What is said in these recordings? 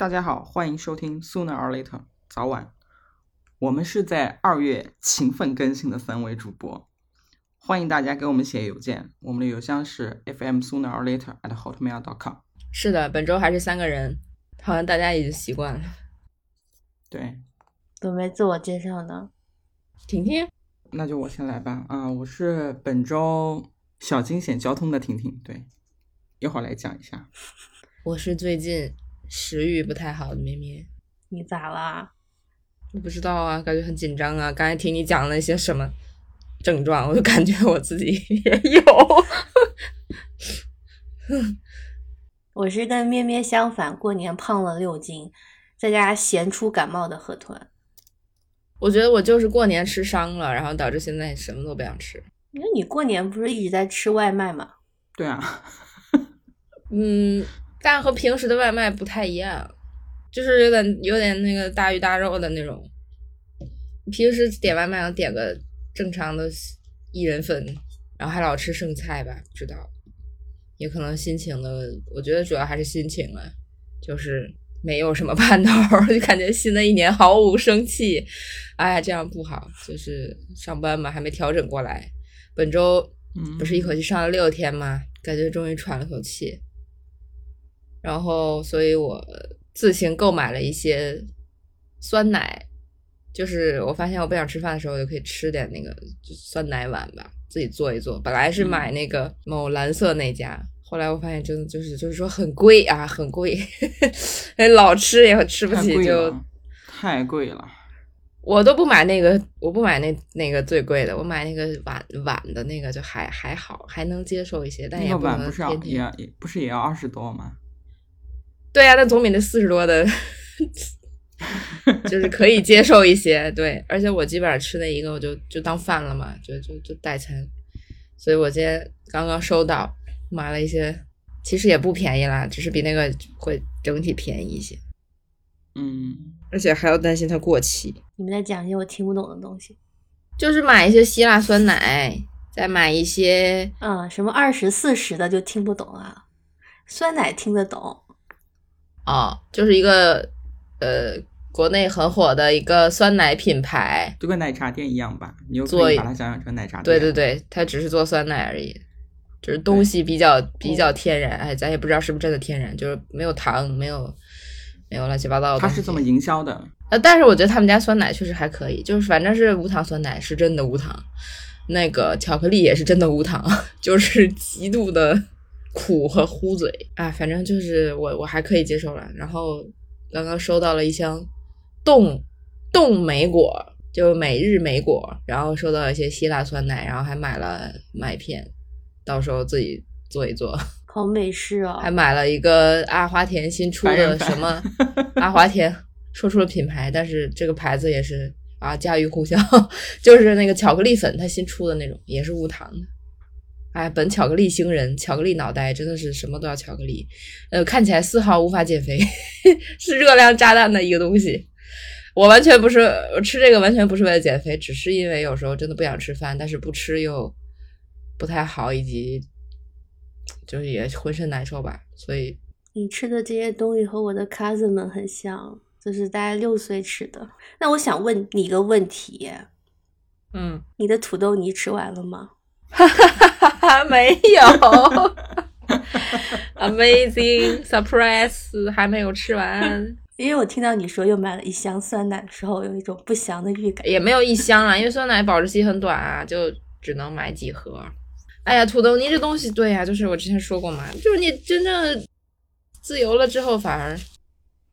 大家好，欢迎收听 Sooner or Later 早晚。我们是在二月勤奋更新的三位主播，欢迎大家给我们写邮件，我们的邮箱是 fm sooner or later at hotmail dot com。是的，本周还是三个人，好像大家已经习惯了。对，都没自我介绍呢。婷婷，那就我先来吧。啊，我是本周小惊险交通的婷婷。对，一会儿来讲一下。我是最近食欲不太好的咩咩。你咋啦？我不知道啊，感觉很紧张啊。刚才听你讲了一些什么症状，我就感觉我自己也有。我是跟咩咩相反，过年胖了六斤，在家闲出感冒的河豚。我觉得我就是过年吃伤了，然后导致现在什么都不想吃。那你过年不是一直在吃外卖吗？对啊，嗯，但和平时的外卖不太一样，就是有点有点那个大鱼大肉的那种。平时点外卖能点个正常的一人份，然后还老吃剩菜吧，不知道。也可能心情的，我觉得主要还是心情了，就是没有什么盼头，就感觉新的一年毫无生气。哎呀，这样不好，就是上班嘛，还没调整过来。本周不是一口气上了六天吗？感觉终于喘了口气。然后，所以我自行购买了一些酸奶，就是我发现我不想吃饭的时候，我就可以吃点那个酸奶碗吧，自己做一做。本来是买那个某蓝色那家，后来我发现真的就是就是说很贵啊，很贵，哎，老吃也吃不起，就太贵了。我都不买那个，我不买那那个最贵的，我买那个碗碗的那个就还还好，还能接受一些，但也不能不是要也也不是也要二十多吗？对呀，那总比那四十多的，就是可以接受一些。对，而且我基本上吃那一个，我就就当饭了嘛，就就就代餐。所以我今天刚刚收到，买了一些，其实也不便宜啦，只是比那个会整体便宜一些。嗯，而且还要担心它过期。你们在讲一些我听不懂的东西，就是买一些希腊酸奶，再买一些，嗯，什么二十四十的就听不懂啊，酸奶听得懂。哦，就是一个呃，国内很火的一个酸奶品牌，就跟奶茶店一样吧。你又可以把它想象成奶茶店。对对对，它只是做酸奶而已，就是东西比较比较天然。哎，咱也不知道是不是真的天然，就是没有糖，没有没有乱七八糟的。它是这么营销的。呃，但是我觉得他们家酸奶确实还可以，就是反正是无糖酸奶，是真的无糖。那个巧克力也是真的无糖，就是极度的。苦和糊嘴啊，反正就是我我还可以接受了。然后刚刚收到了一箱冻冻莓果，就每日莓果，然后收到一些希腊酸奶，然后还买了麦片，到时候自己做一做。好美式哦！还买了一个阿华田新出的什么阿华田，说出了品牌，但是这个牌子也是啊家喻户晓，就是那个巧克力粉，它新出的那种，也是无糖的。哎，本巧克力星人，巧克力脑袋真的是什么都要巧克力，呃，看起来丝毫无法减肥，是热量炸弹的一个东西。我完全不是，我吃这个完全不是为了减肥，只是因为有时候真的不想吃饭，但是不吃又不太好，以及就是也浑身难受吧。所以你吃的这些东西和我的 cousin 们很像，就是大概六岁吃的。那我想问你一个问题，嗯，你的土豆泥吃完了吗？哈哈哈哈哈！没有，Amazing surprise，还没有吃完。因为我听到你说又买了一箱酸奶的时候，有一种不祥的预感。也没有一箱啊，因为酸奶保质期很短啊，就只能买几盒。哎呀，土豆泥这东西，对呀，就是我之前说过嘛，就是你真正自由了之后，反而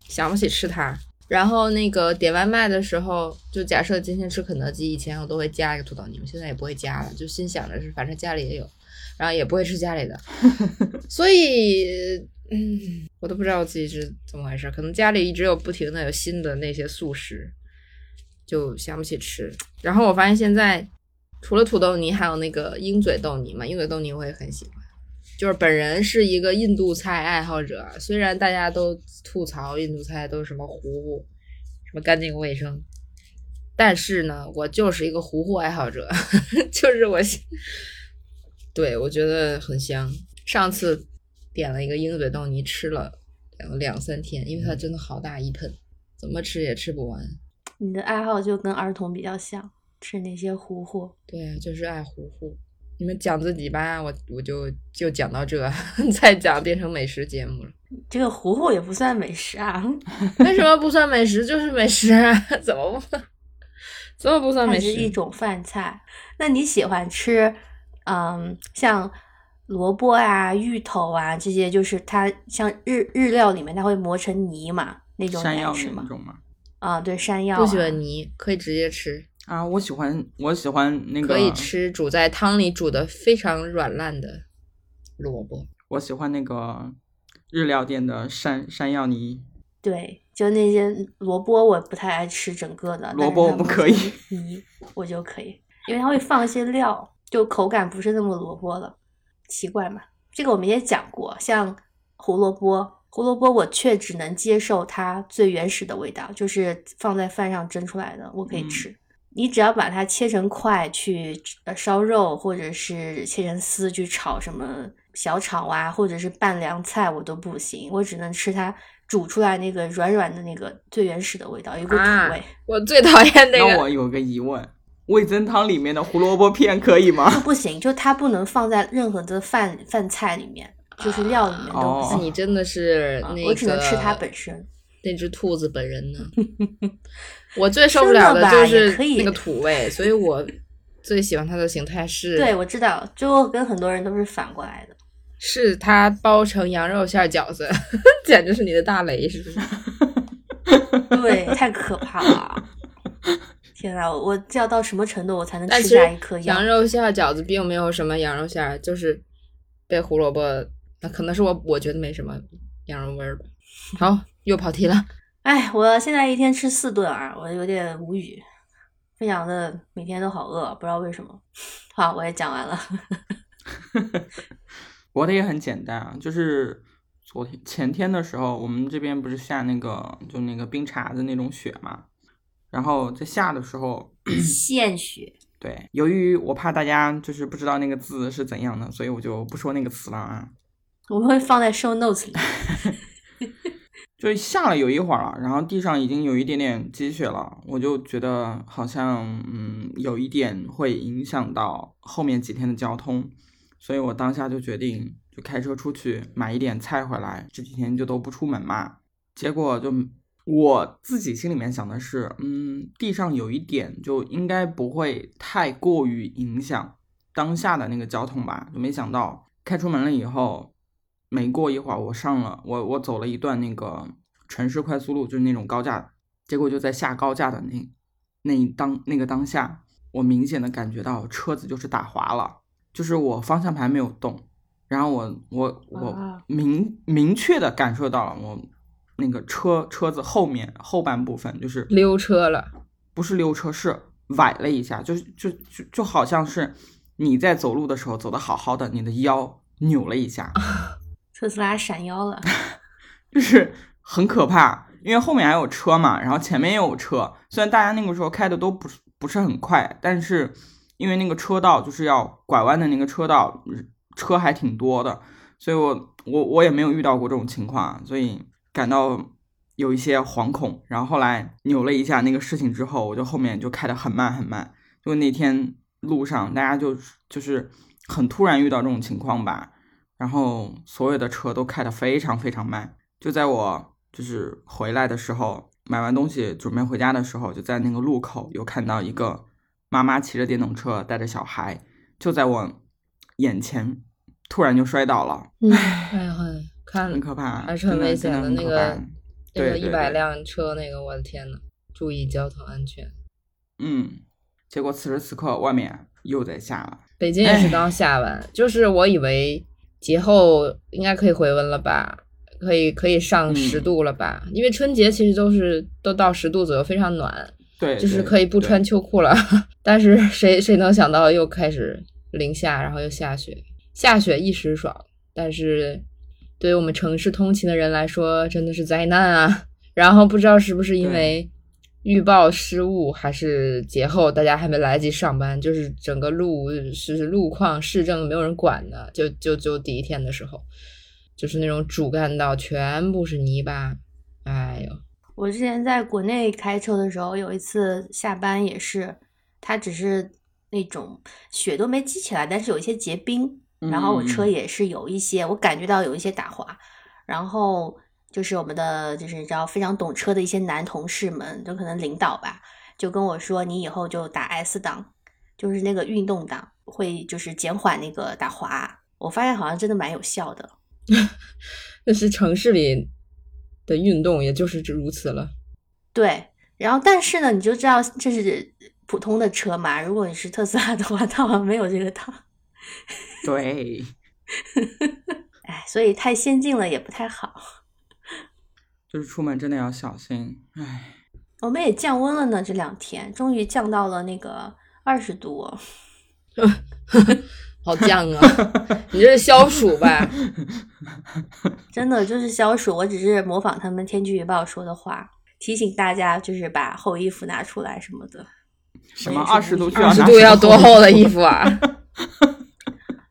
想不起吃它。然后那个点外卖的时候，就假设今天吃肯德基，以前我都会加一个土豆泥，现在也不会加了，就心想着是反正家里也有，然后也不会吃家里的，所以嗯，我都不知道我自己是怎么回事，可能家里一直有不停的有新的那些速食，就想不起吃。然后我发现现在除了土豆泥，还有那个鹰嘴豆泥嘛，鹰嘴豆泥我也很喜欢。就是本人是一个印度菜爱好者，虽然大家都吐槽印度菜都是什么糊糊，什么干净卫生，但是呢，我就是一个糊糊爱好者，就是我，对我觉得很香。上次点了一个鹰嘴豆泥吃了，两两三天，因为它真的好大一盆，怎么吃也吃不完。你的爱好就跟儿童比较像，吃那些糊糊。对啊，就是爱糊糊。你们讲自己吧，我我就就讲到这，再讲变成美食节目了。这个糊糊也不算美食啊，为什么不算美食？就是美食啊，怎么不？怎么不算美食？是一种饭菜。那你喜欢吃，嗯，像萝卜啊、芋头啊这些，就是它像日日料里面它会磨成泥嘛，那种山药你爱吃吗？那种吗？啊，对，山药、啊。不喜欢泥，可以直接吃，啊，我喜欢，我喜欢那个，可以吃煮在汤里煮的非常软烂的萝卜。我喜欢那个日料店的山山药泥，对，就那些萝卜我不太爱吃整个的，萝卜我不可以泥我就可以，因为它会放一些料，就口感不是那么萝卜了，奇怪嘛。这个我们也讲过，像胡萝卜，胡萝卜我却只能接受它最原始的味道，就是放在饭上蒸出来的，我可以嗯吃。你只要把它切成块去呃烧肉，或者是切成丝去炒什么小炒啊，或者是拌凉菜，我都不行，我只能吃它煮出来那个软软的那个最原始的味道，有一股土啊味。我最讨厌那个，那我有个疑问，味增汤里面的胡萝卜片可以吗？不行，就它不能放在任何的饭饭菜里面，就是料里面都不哦行。那你真的是那个，啊我只能吃它本身。那只兔子本人呢？我最受不了的就是那个土味，所以我最喜欢它的形态是，对，我知道，就我跟很多人都是反过来的。是它包成羊肉馅儿饺子，简直是你的大雷，是不是？对，太可怕了！天呐，我我这要到什么程度我才能吃下一颗羊？肉馅儿饺子并没有什么羊肉馅儿，就是被胡萝卜，那可能是我我觉得没什么羊肉味儿吧。好，又跑题了。哎，我现在一天吃四顿啊，我有点无语，非常的每天都好饿，不知道为什么。好，我也讲完了。我的也很简单啊，就是昨天前天的时候，我们这边不是下那个就那个冰碴子那种雪嘛，然后在下的时候，献血，对，由于我怕大家就是不知道那个字是怎样的，所以我就不说那个词了啊。我们会放在 show notes 里。就下了有一会儿了，然后地上已经有一点点积雪了，我就觉得好像嗯有一点会影响到后面几天的交通，所以我当下就决定就开车出去买一点菜回来，这几天就都不出门嘛。结果就我自己心里面想的是，嗯，地上有一点就应该不会太过于影响当下的那个交通吧，就没想到开出门了以后。没过一会儿，我上了我我走了一段那个城市快速路，就是那种高架，结果就在下高架的那那一当那个当下，我明显的感觉到车子就是打滑了，就是我方向盘没有动，然后我我我啊明明确的感受到了我那个车车子后面后半部分就是溜车了，不是溜车，是崴了一下，就是就就就好像是你在走路的时候走的好好的，你的腰扭了一下。特斯拉闪腰了，就是很可怕，因为后面还有车嘛，然后前面也有车。虽然大家那个时候开的都不是不是很快，但是因为那个车道就是要拐弯的那个车道，车还挺多的，所以我我我也没有遇到过这种情况，所以感到有一些惶恐。然后后来扭了一下那个事情之后，我就后面就开得很慢很慢，就那天路上大家就就是很突然遇到这种情况吧。然后所有的车都开得非常非常慢，就在我就是回来的时候，买完东西准备回家的时候，就在那个路口有看到一个妈妈骑着电动车带着小孩，就在我眼前，突然就摔倒了，嗯，哎呀，很看很可怕，还是很危险真的那个那个一百辆车那个，我的天呐，注意交通安全。嗯，结果此时此刻外面又在下了，北京也是刚下完，就是我以为节后应该可以回温了吧，可以可以上嗯十度了吧？因为春节其实都是都到十度左右，非常暖，对，就是可以不穿秋裤了。但是谁谁能想到又开始零下，然后又下雪，下雪一时爽，但是对于我们城市通勤的人来说，真的是灾难啊！然后不知道是不是因为预报失误，还是节后大家还没来得及上班，就是整个路是路况市政没有人管的，就就就第一天的时候，就是那种主干道全部是泥巴，哎呦，我之前在国内开车的时候，有一次下班也是，它只是那种雪都没积起来，但是有一些结冰，然后我车嗯。也是有一些，我感觉到有一些打滑，然后就是我们的就是你知道非常懂车的一些男同事们，就可能领导吧，就跟我说，你以后就打 S 档，就是那个运动档，会就是减缓那个打滑。我发现好像真的蛮有效的。那是城市里的运动，也就是如此了。对，然后但是呢，你就知道这是普通的车嘛。如果你是特斯拉的话，它好像没有这个档，对，哎，所以太先进了也不太好。就是出门真的要小心。唉，我们也降温了呢，这两天终于降到了那个二十度哦。好降啊！你这是消暑吧？真的就是消暑。我只是模仿他们天气预报说的话，提醒大家就是把厚衣服拿出来什么的。什么二十度二十度要多厚的衣服啊？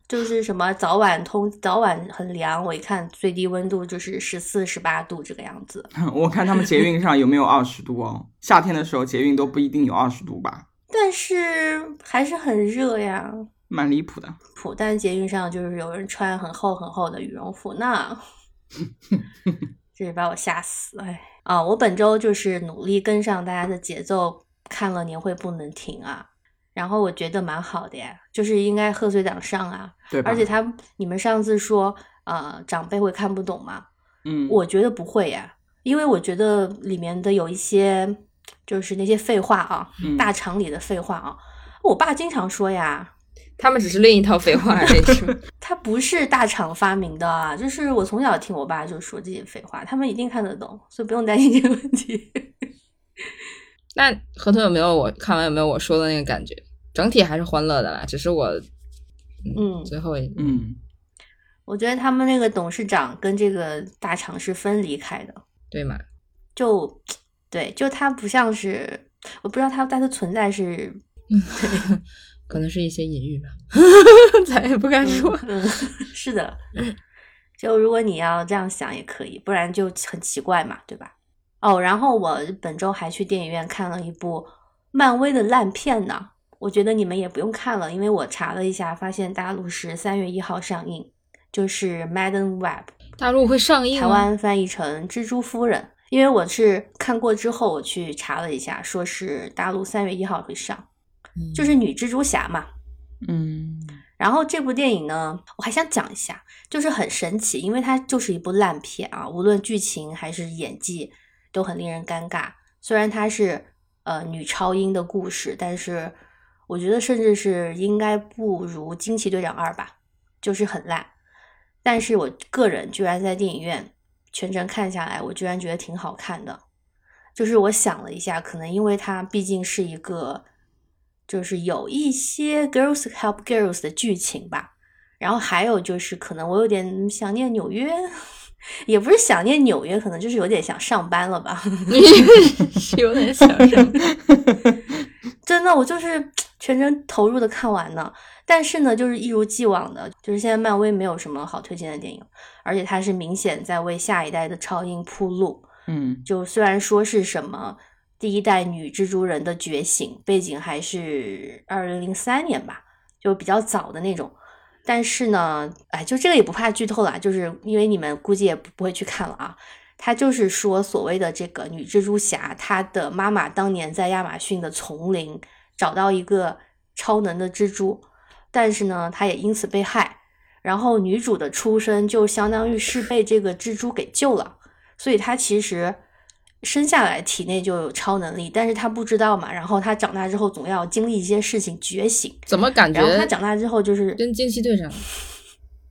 就是什么早晚通早晚很凉，我一看最低温度就是十四、十八度这个样子。我看他们捷运上有没有二十度哦？夏天的时候捷运都不一定有二十度吧，但是还是很热呀。蛮离谱的。普但捷运上就是有人穿很厚很厚的羽绒服呢，这是把我吓死！哎啊，我本周就是努力跟上大家的节奏，看了年会不能停啊，然后我觉得蛮好的呀，就是应该贺岁档上啊，对？而且他你们上次说呃长辈会看不懂吗？嗯，我觉得不会呀，因为我觉得里面的有一些就是那些废话啊，嗯大厂里的废话啊，我爸经常说呀，他们只是另一套废话而已。是吧它 不是大厂发明的啊，就是我从小听我爸就说这些废话，他们一定看得懂，所以不用担心这个问题。那合同有没有我看完有没有我说的那个感觉？整体还是欢乐的啦，只是我，嗯最后一嗯，我觉得他们那个董事长跟这个大厂是分离开的，对吗？就对，就他不像是，我不知道他它的存在是 可能是一些隐喻吧，咱也不敢说。嗯，是的，就如果你要这样想也可以，不然就很奇怪嘛，对吧？哦，然后我本周还去电影院看了一部漫威的烂片呢，我觉得你们也不用看了，因为我查了一下，发现大陆是三月一号上映，就是《Madam Web》，大陆会上映台？湾翻译成蜘蛛夫人。因为我是看过之后，我去查了一下，说是大陆三月一号会上，嗯就是女蜘蛛侠嘛。嗯，然后这部电影呢，我还想讲一下，就是很神奇，因为它就是一部烂片啊，无论剧情还是演技都很令人尴尬。虽然它是呃女超英的故事，但是我觉得甚至是应该不如《惊奇队长二》吧，就是很烂。但是我个人居然在电影院全程看下来，我居然觉得挺好看的。就是我想了一下，可能因为它毕竟是一个，就是有一些 girls help girls 的剧情吧。然后还有就是，可能我有点想念纽约，也不是想念纽约，可能就是有点想上班了吧。是有点想上班。真的，我就是 全程投入的看完呢。但是呢，就是一如既往的，就是现在漫威没有什么好推荐的电影，而且它是明显在为下一代的超英铺路。嗯，就虽然说是什么第一代女蜘蛛人的觉醒，背景还是二零零三年吧，就比较早的那种。但是呢，哎，就这个也不怕剧透了，就是因为你们估计也不不会去看了啊。他就是说，所谓的这个女蜘蛛侠，她的妈妈当年在亚马逊的丛林找到一个超能的蜘蛛，但是呢，她也因此被害。然后女主的出生就相当于是被这个蜘蛛给救了，所以她其实生下来体内就有超能力，但是她不知道嘛。然后她长大之后总要经历一些事情觉醒，怎么感觉然后她长大之后就是跟惊奇队长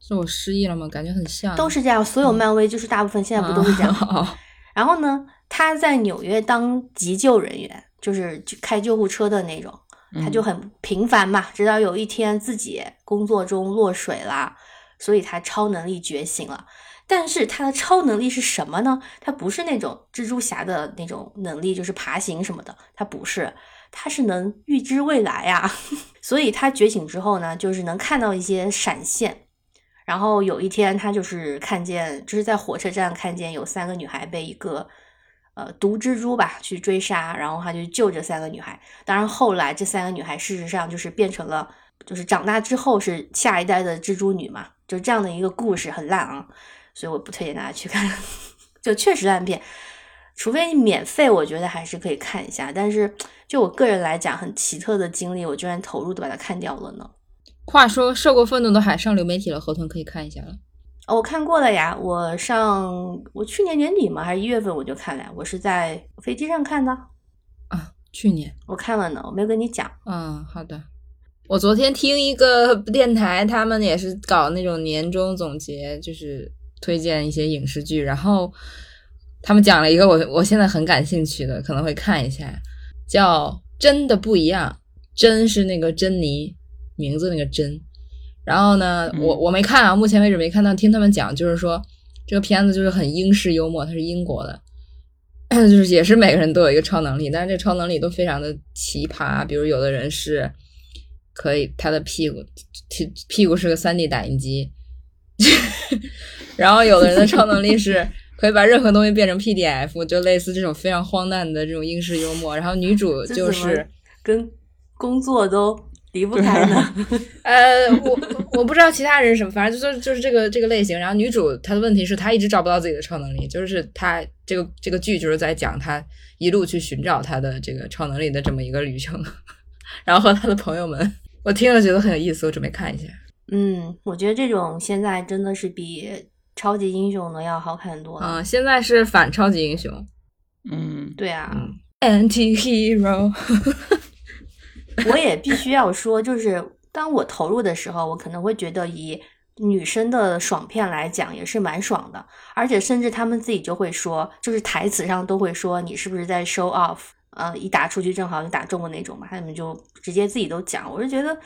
是我失忆了吗？感觉很像，都是这样，所有漫威就是大部分现在不都是这样。哦然后呢，他在纽约当急救人员，就是开救护车的那种，他就很平凡嘛。直到有一天自己工作中落水啦，所以他超能力觉醒了。但是他的超能力是什么呢？他不是那种蜘蛛侠的那种能力，就是爬行什么的，他不是，他是能预知未来呀、所以他觉醒之后呢，就是能看到一些闪现。然后有一天，他就是看见，就是在火车站看见有三个女孩被一个呃毒蜘蛛吧去追杀，然后他就救这三个女孩。当然后来这三个女孩事实上就是变成了，就是长大之后是下一代的蜘蛛女嘛，就这样的一个故事，很烂啊，所以我不推荐大家去看，就确实烂片。除非你免费，我觉得还是可以看一下。但是就我个人来讲，很奇特的经历，我居然投入的把它看掉了呢。话说，受过愤怒的海上流媒体了，河豚可以看一下了。哦，我看过了呀，我上我去年年底嘛，还是一月份我就看了，我是在飞机上看的。啊，去年我看了呢，我没有跟你讲。嗯，好的。我昨天听一个电台，他们也是搞那种年终总结，就是推荐一些影视剧，然后。他们讲了一个我我现在很感兴趣的，可能会看一下，叫《真的不一样》，真是那个珍妮名字那个真。然后呢，我我没看啊，目前为止没看到。听他们讲，就是说这个片子就是很英式幽默，它是英国的，就是也是每个人都有一个超能力，但是这超能力都非常的奇葩。比如有的人是可以他的屁股屁屁股是个三 D 打印机，然后有的人的超能力是。可以把任何东西变成 PDF，就类似这种非常荒诞的这种英式幽默。然后女主就是跟工作都离不开呢。呃，我我不知道其他人什么，反正就是就是这个这个类型。然后女主她的问题是她一直找不到自己的超能力，就是她这个这个剧就是在讲她一路去寻找她的这个超能力的这么一个旅程。然后和她的朋友们，我听了觉得很有意思，我准备看一下。嗯，我觉得这种现在真的是比。超级英雄呢要好看很多嗯，现在是反超级英雄。嗯，对啊，anti hero。我也必须要说，就是当我投入的时候，我可能会觉得以女生的爽片来讲，也是蛮爽的。而且甚至他们自己就会说，就是台词上都会说你是不是在 show off？呃，一打出去正好就打中的那种嘛，他们就直接自己都讲。我是觉得，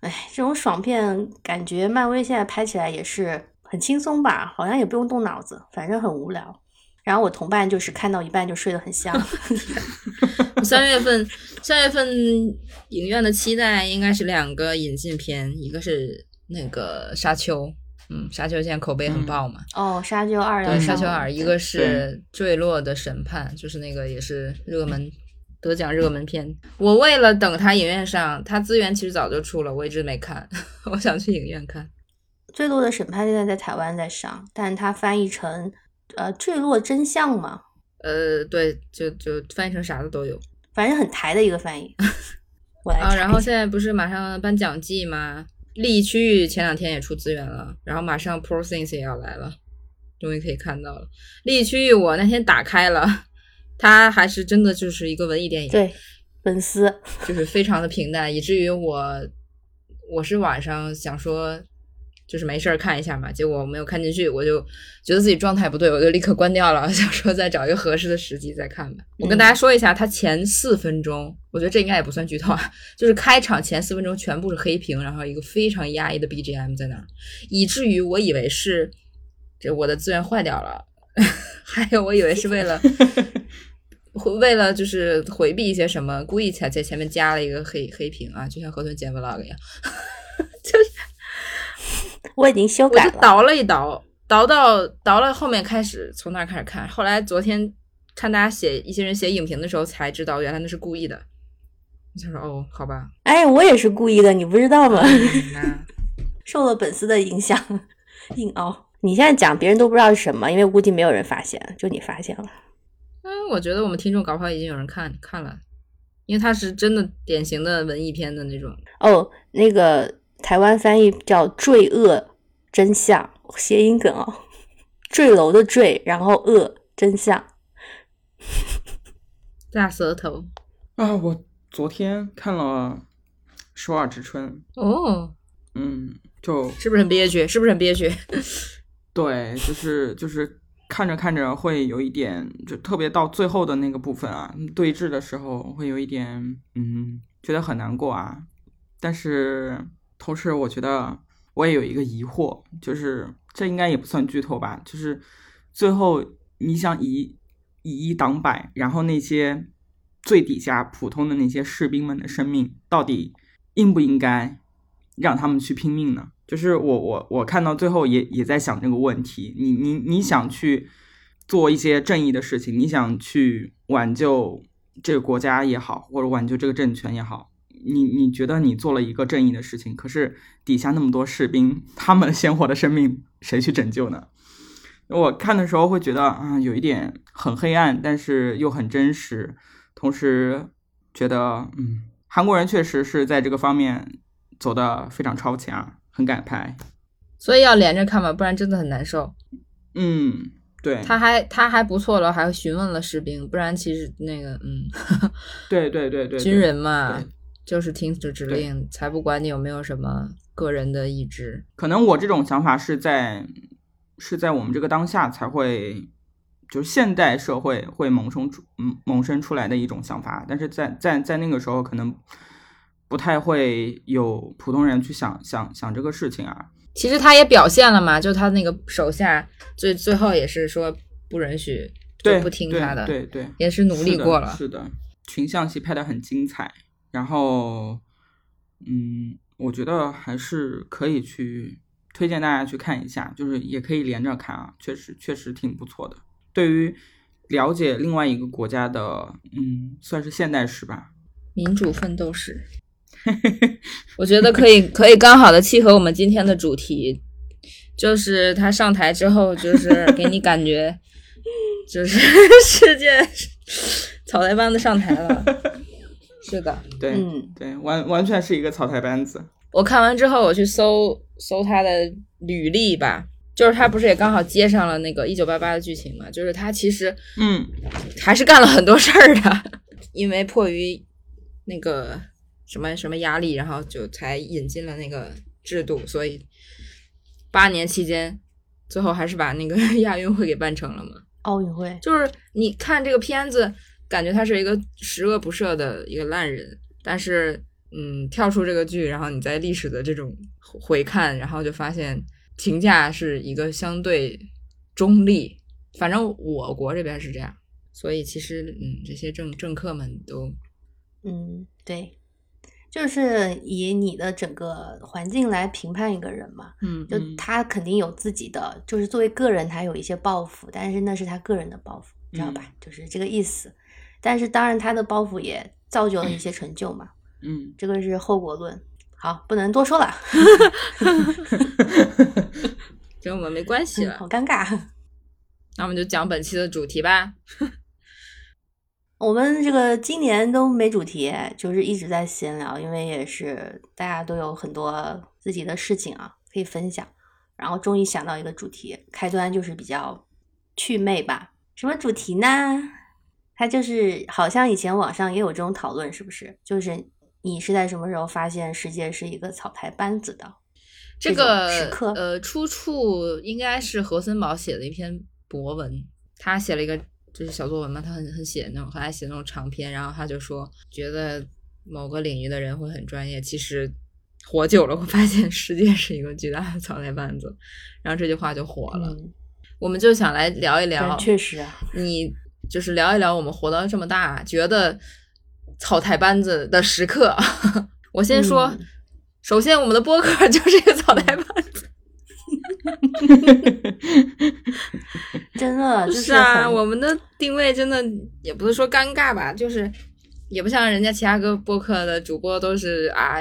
哎，这种爽片感觉漫威现在拍起来也是。很轻松吧，好像也不用动脑子，反正很无聊。然后我同伴就是看到一半就睡得很香。三月份，三月份影院的期待应该是两个引进片，一个是那个《沙丘》，嗯，《沙丘》现在口碑很爆嘛。哦，《沙丘二》对，《沙丘二》，一个是《坠落的审判》，就是那个也是热门得奖热门片。我为了等它影院上，它资源其实早就出了，我一直没看，我想去影院看。坠落的审判现在在台湾在上，但它翻译成呃坠落真相嘛？呃，对，就就翻译成啥的都有，反正很台的一个翻译。我来啊，然后现在不是马上颁奖季吗？利益区域前两天也出资源了，然后马上 Pro Things 也要来了，终于可以看到了。利益区域我那天打开了，它还是真的就是一个文艺电影，对，粉丝就是非常的平淡，以至于我我是晚上想说。就是没事儿看一下嘛，结果我没有看进去，我就觉得自己状态不对，我就立刻关掉了，想说再找一个合适的时机再看吧。我跟大家说一下，它前四分钟，我觉得这应该也不算剧透啊，就是开场前四分钟全部是黑屏，然后一个非常压抑的 BGM 在那儿，以至于我以为是这我的资源坏掉了，还有我以为是为了为了就是回避一些什么，故意才在前面加了一个黑黑屏啊，就像河豚剪 vlog 一样，就是。我已经修改了，我就倒了一倒，倒到倒了后面开始从那儿开始看，后来昨天看大家写一些人写影评的时候才知道，原来那是故意的。我就说哦，好吧。哎，我也是故意的，你不知道吗？受了粉丝的影响，硬凹。你现在讲别人都不知道是什么，因为估计没有人发现，就你发现了。嗯，我觉得我们听众搞不好已经有人看看了，因为它是真的典型的文艺片的那种。哦，那个。台湾翻译叫“坠恶真相”，谐音梗哦，坠楼的坠，然后恶真相，大舌头啊！我昨天看了《首尔之春》哦，嗯，就是不是很憋屈？是不是很憋屈？对，就是就是看着看着会有一点，就特别到最后的那个部分啊，对峙的时候会有一点，嗯，觉得很难过啊，但是。同时，我觉得我也有一个疑惑，就是这应该也不算剧透吧？就是最后你想以以一挡百，然后那些最底下普通的那些士兵们的生命，到底应不应该让他们去拼命呢？就是我我我看到最后也也在想这个问题，你你你想去做一些正义的事情，你想去挽救这个国家也好，或者挽救这个政权也好，你你觉得你做了一个正义的事情，可是底下那么多士兵，他们鲜活的生命谁去拯救呢？我看的时候会觉得啊，有一点很黑暗，但是又很真实，同时觉得嗯，韩国人确实是在这个方面走的非常超前啊。很敢拍，所以要连着看嘛，不然真的很难受。嗯，对，他还他还不错了，还询问了士兵，不然其实那个嗯，对对对对，军人嘛，就是听指指令，才不管你有没有什么个人的意志。可能我这种想法是在是在我们这个当下才会，就是现代社会会萌生出嗯萌生出来的一种想法，但是在在在那个时候可能。不太会有普通人去想想想这个事情啊。其实他也表现了嘛，就他那个手下最最后也是说不允许，对，不听他的，对对，也是努力过了。是的，群像戏拍的很精彩，然后嗯，我觉得还是可以去推荐大家去看一下，就是也可以连着看啊，确实确实挺不错的。对于了解另外一个国家的，嗯，算是现代史吧，民主奋斗史。我觉得可以，可以刚好的契合我们今天的主题，就是他上台之后，就是给你感觉，就是 世界草台班子上台了。是的，对，对，完完全是一个草台班子。我看完之后，我去搜搜他的履历吧，就是他不是也刚好接上了那个一九八八的剧情嘛？就是他其实，嗯，还是干了很多事儿的，因为迫于那个。什么什么压力，然后就才引进了那个制度，所以八年期间，最后还是把那个 亚运会给办成了嘛？奥运会就是你看这个片子，感觉他是一个十恶不赦的一个烂人，但是嗯，跳出这个剧，然后你在历史的这种回看，然后就发现评价是一个相对中立，反正我国这边是这样，所以其实嗯，这些政政客们都嗯对。就是以你的整个环境来评判一个人嘛，嗯，就他肯定有自己的，就是作为个人他有一些抱负，但是那是他个人的抱负，知道吧？就是这个意思。但是当然他的包袱也造就了一些成就嘛，嗯，这个是后果论。好，不能多说了，跟我们没关系了，好尴尬。那我们就讲本期的主题吧。我们这个今年都没主题，就是一直在闲聊，因为也是大家都有很多自己的事情啊可以分享，然后终于想到一个主题，开端就是比较趣味吧。什么主题呢？它就是好像以前网上也有这种讨论，是不是？就是你是在什么时候发现世界是一个草台班子的？这个呃，出处应该是何森堡写的一篇博文，他写了一个。就是小作文嘛，他很很写那种，很爱写那种长篇。然后他就说，觉得某个领域的人会很专业，其实活久了会发现世界是一个巨大的草台班子。然后这句话就火了。我们就想来聊一聊，确实啊，你就是聊一聊我们活到这么大，觉得草台班子的时刻。我先说，首先我们的播客就是一个草台班子。真的 是啊，我们的定位真的也不是说尴尬吧，就是也不像人家其他个播客的主播都是啊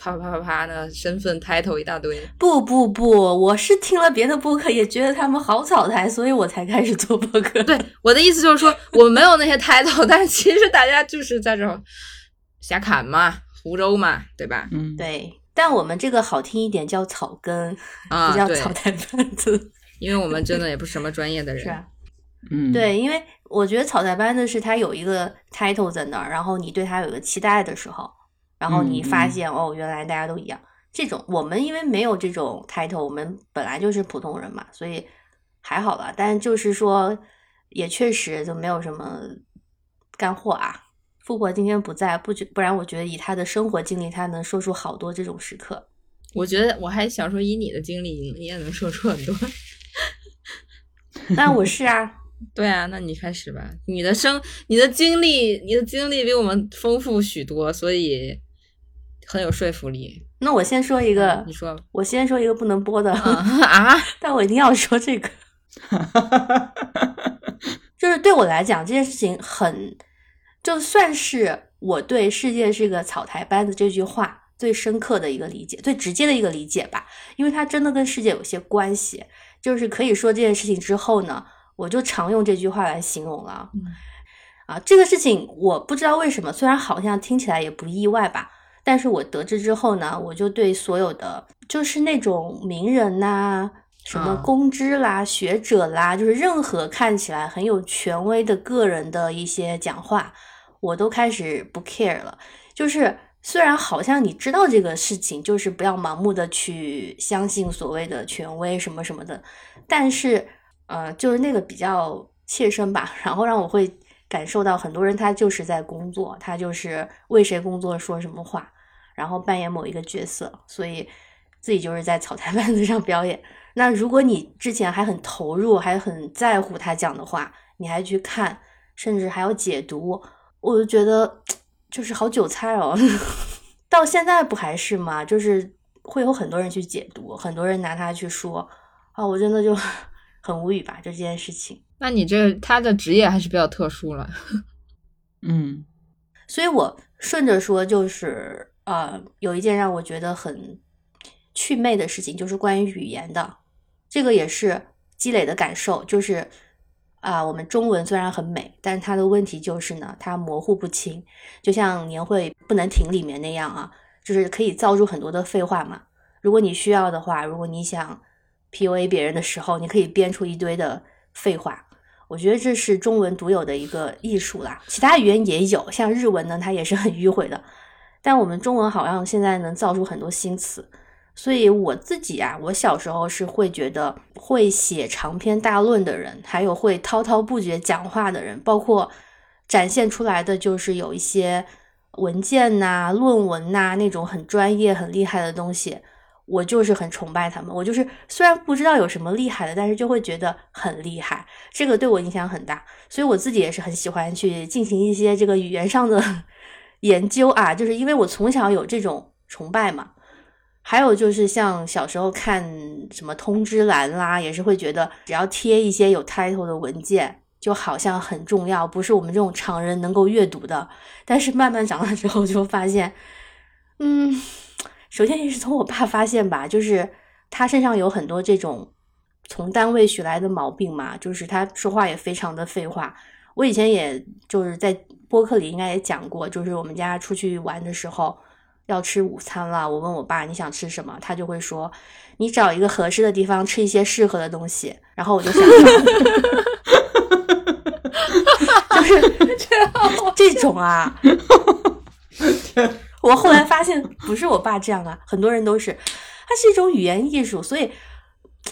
啪啪啪啪啪的身份 title 一大堆。不不不，我是听了别的播客也觉得他们好草台，所以我才开始做播客。对，我的意思就是说，我们没有那些 title，但是其实大家就是在这瞎侃嘛，湖州嘛，对吧？嗯，对。但我们这个好听一点叫草根，不叫草台班子，因为我们真的也不是什么专业的人。是啊，嗯，对，因为我觉得草台班子是他有一个 title 在那儿，然后你对他有个期待的时候，然后你发现哦，原来大家都一样。这种我们因为没有这种 title，我们本来就是普通人嘛，所以还好吧。但就是说，也确实就没有什么干货啊。富婆今天不在，不觉不然，我觉得以他的生活经历，他能说出好多这种时刻。我觉得我还想说，以你的经历，你也能说出很多。那我是啊，对啊，那你开始吧。你的生，你的经历，你的经历比我们丰富许多，所以很有说服力。那我先说一个，你说吧。我先说一个不能播的，嗯啊，但我一定要说这个，就是对我来讲，这件事情很，就算是我对“世界是个草台班子”这句话最深刻的一个理解，最直接的一个理解吧，因为它真的跟世界有些关系。就是可以说这件事情之后呢，我就常用这句话来形容了。嗯啊，这个事情我不知道为什么，虽然好像听起来也不意外吧，但是我得知之后呢，我就对所有的就是那种名人呐、什么啊公知啦、学者啦，就是任何看起来很有权威的个人的一些讲话，我都开始不 care 了。就是虽然好像你知道这个事情，就是不要盲目的去相信所谓的权威什么什么的，但是呃，就是那个比较切身吧，然后让我会感受到很多人他就是在工作，他就是为谁工作说什么话，然后扮演某一个角色，所以自己就是在草台 班子上表演。那如果你之前还很投入，还很在乎他讲的话，你还去看，甚至还要解读，我就觉得就是好韭菜哦。到现在不还是吗？就是会有很多人去解读，很多人拿它去说啊，我真的就很无语吧，就这件事情。那你这他的职业还是比较特殊了。嗯所以我顺着说，就是呃，有一件让我觉得很祛魅的事情，就是关于语言的，这个也是积累的感受，就是啊、我们中文虽然很美，但是它的问题就是呢，它模糊不清，就像年会不能停里面那样啊，就是可以造出很多的废话嘛。如果你需要的话，如果你想 PUA 别人的时候，你可以编出一堆的废话。我觉得这是中文独有的一个艺术啦，其他语言也有，像日文呢，它也是很迂回的，但我们中文好像现在能造出很多新词，所以我自己啊，我小时候是会觉得会写长篇大论的人，还有会滔滔不绝讲话的人，包括展现出来的就是有一些文件呐、论文呐、那种很专业、很厉害的东西，我就是很崇拜他们。我就是虽然不知道有什么厉害的，但是就会觉得很厉害，这个对我影响很大。所以我自己也是很喜欢去进行一些这个语言上的 研究啊，就是因为我从小有这种崇拜嘛。还有就是像小时候看什么通知栏啦，也是会觉得只要贴一些有 title 的文件，就好像很重要，不是我们这种常人能够阅读的。但是慢慢长大之后，就发现，嗯，首先也是从我爸发现吧，就是他身上有很多这种从单位学来的毛病嘛，就是他说话也非常的废话。我以前也就是在播客里应该也讲过，就是我们家出去玩的时候要吃午餐了，我问我爸你想吃什么，他就会说你找一个合适的地方吃一些适合的东西，然后我就想 就是 这种啊。我后来发现不是我爸这样啊，很多人都是，它是一种语言艺术，所以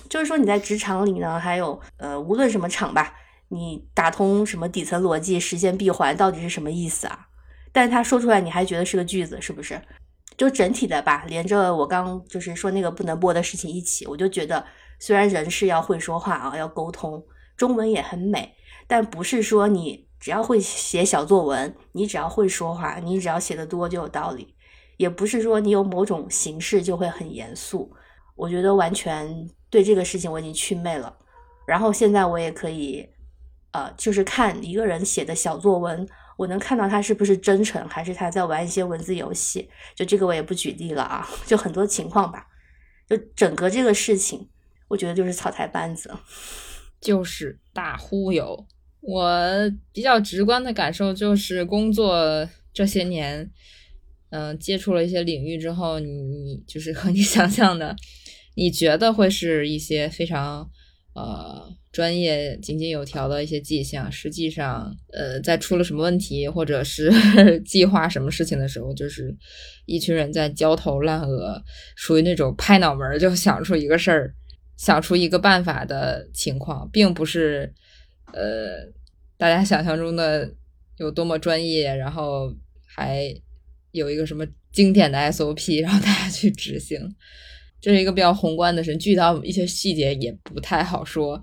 就是说你在职场里呢，还有呃无论什么场吧，你打通什么底层逻辑，实现闭环到底是什么意思啊？但是他说出来你还觉得是个句子，是不是？就整体的吧，连着我刚就是说那个不能播的事情一起，我就觉得虽然人是要会说话啊，要沟通，中文也很美，但不是说你只要会写小作文，你只要会说话，你只要写的多就有道理，也不是说你有某种形式就会很严肃。我觉得完全对这个事情我已经祛魅了。然后现在我也可以，呃，就是看一个人写的小作文，我能看到他是不是真诚，还是他在玩一些文字游戏。就这个我也不举例了啊，就很多情况吧。就整个这个事情，我觉得就是草台班子。就是大忽悠。我比较直观的感受就是，工作这些年，嗯、接触了一些领域之后，你你就是和你 想象的，你觉得会是一些非常呃专业、井井有条的一些迹象，实际上，呃，在出了什么问题，或者是 计划什么事情的时候，就是一群人在焦头烂额，属于那种拍脑门就想出一个事儿。想出一个办法的情况，并不是呃大家想象中的有多么专业，然后还有一个什么经典的 SOP 然后大家去执行。这是一个比较宏观的事，具体到一些细节也不太好说。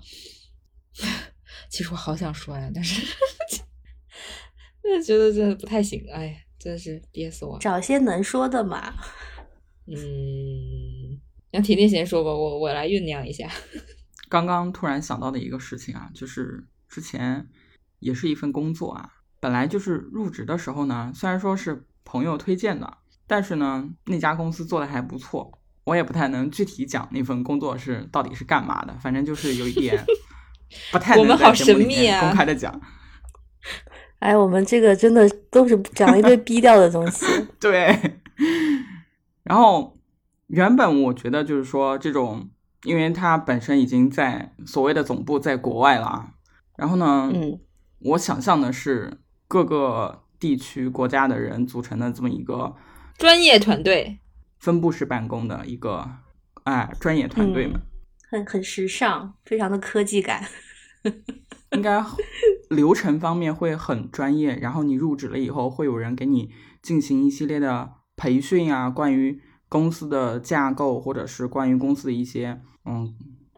其实我好想说呀，但是就觉得这不太行。哎呀，真的是憋死我了。找些能说的嘛。嗯，让婷婷先说吧，我我来酝酿一下。刚刚突然想到的一个事情啊，就是之前也是一份工作啊，本来就是入职的时候呢，虽然说是朋友推荐的，但是呢那家公司做的还不错，我也不太能具体讲那份工作是到底是干嘛的，反正就是有一点 不太能我们好在节目里神秘啊面公开的讲。哎，我们这个真的都是讲一堆逼调的东西。对，然后原本我觉得就是说这种，因为他本身已经在所谓的总部在国外了啊，然后呢，嗯，我想象的是各个地区国家的人组成的这么一个专业团队，分布式办公的一个哎专业团队嘛，很很时尚，非常的科技感。应该流程方面会很专业，然后你入职了以后，会有人给你进行一系列的培训啊，关于公司的架构，或者是关于公司的一些嗯，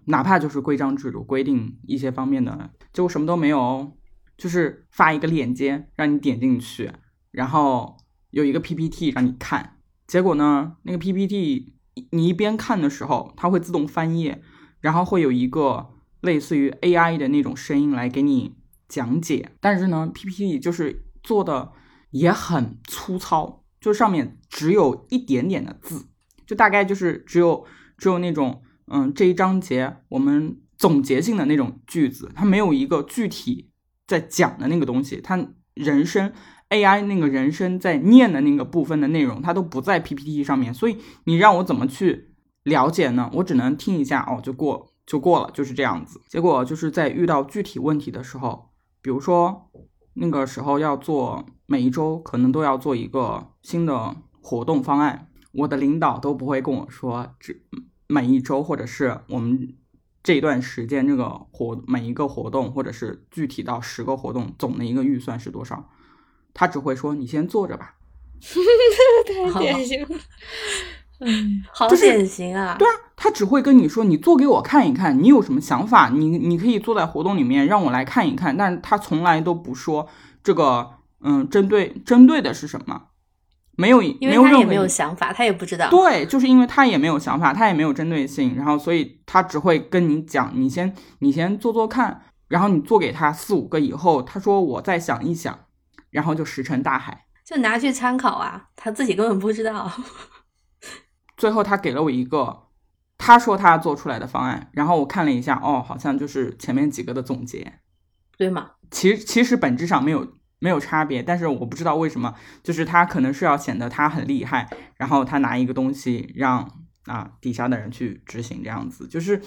哪怕就是规章制度规定一些方面的，结果什么都没有，就是发一个链接让你点进去，然后有一个 PPT 让你看，结果呢，那个 PPT 你一边看的时候，它会自动翻页，然后会有一个。类似于 AI 的那种声音来给你讲解，但是呢，PPT 就是做的也很粗糙，就上面只有一点点的字，就大概就是只有只有那种嗯这一章节我们总结性的那种句子，它没有一个具体在讲的那个东西，它人声 AI 那个人声在念的那个部分的内容，它都不在 PPT 上面，所以你让我怎么去了解呢？我只能听一下哦，就过。就过了，就是这样子。结果就是在遇到具体问题的时候，比如说那个时候要做每一周可能都要做一个新的活动方案，我的领导都不会跟我说，这每一周或者是我们这段时间这个活每一个活动，或者是具体到十个活动总的一个预算是多少，他只会说你先做着吧。太典型了。嗯，好典型啊！对啊，他只会跟你说，你做给我看一看，你有什么想法，你你可以坐在活动里面让我来看一看，但是他从来都不说这个，嗯，针对针对的是什么，没有，因为他也没有想法，他也不知道。对，就是因为他也没有想法，他也没有针对性，然后所以他只会跟你讲，你先你先做做看，然后你做给他四五个以后，他说我再想一想，然后就石沉大海。就拿去参考啊，他自己根本不知道。最后他给了我一个他说他做出来的方案，然后我看了一下，哦，好像就是前面几个的总结，对吗？其实其实本质上没有没有差别，但是我不知道为什么，就是他可能是要显得他很厉害，然后他拿一个东西让啊底下的人去执行，这样子就是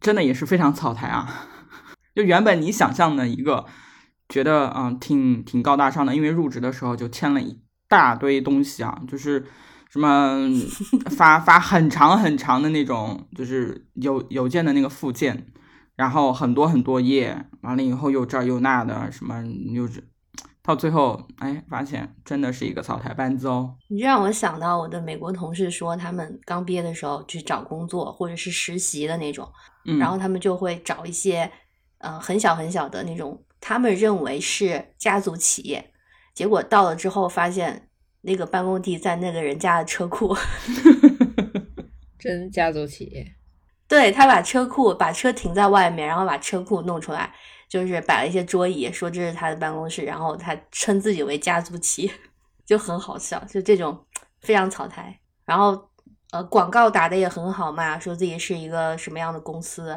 真的也是非常草台啊。就原本你想象的一个觉得嗯挺挺高大上的，因为入职的时候就签了一大堆东西啊，就是。什么 发发很长很长的那种，就是邮邮件的那个附件，然后很多很多页，完了以后又这又那的，什么又是到最后，哎，发现真的是一个草台班子哦。你这让我想到我的美国同事说，他们刚毕业的时候去找工作或者是实习的那种，嗯，然后他们就会找一些呃很小很小的那种，他们认为是家族企业，结果到了之后发现。那个办公地在那个人家的车库 真家族企业。对他把车库把车停在外面，然后把车库弄出来，就是摆了一些桌椅，说这是他的办公室，然后他称自己为家族企业，就很好笑，就这种非常草台。然后呃，广告打的也很好嘛，说自己是一个什么样的公司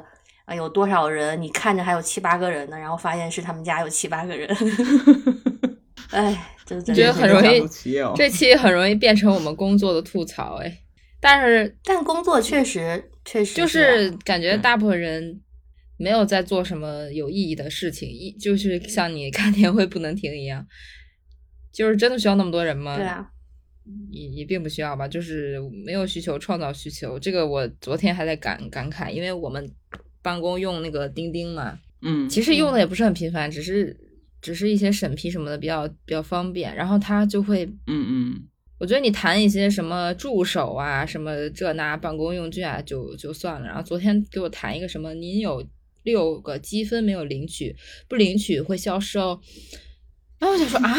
啊，有多少人，你看着还有七八个人呢，然后发现是他们家有七八个人。哎，就觉得很容易，这期很容易变成我们工作的吐槽哎。但是，但工作确实确实就是感觉大部分人没有在做什么有意义的事情，一就是像你看年会不能停一样，就是真的需要那么多人吗？对啊，也也并不需要吧，就是没有需求创造需求。这个我昨天还在感感慨，因为我们办公用那个钉钉嘛，嗯，其实用的也不是很频繁，只是。只是一些审批什么的比较比较方便，然后他就会，嗯嗯，我觉得你谈一些什么助手啊，什么这那办公用具啊，就就算了。然后昨天给我谈一个什么，您有六个积分没有领取，不领取会消失哦。然后我想说啊，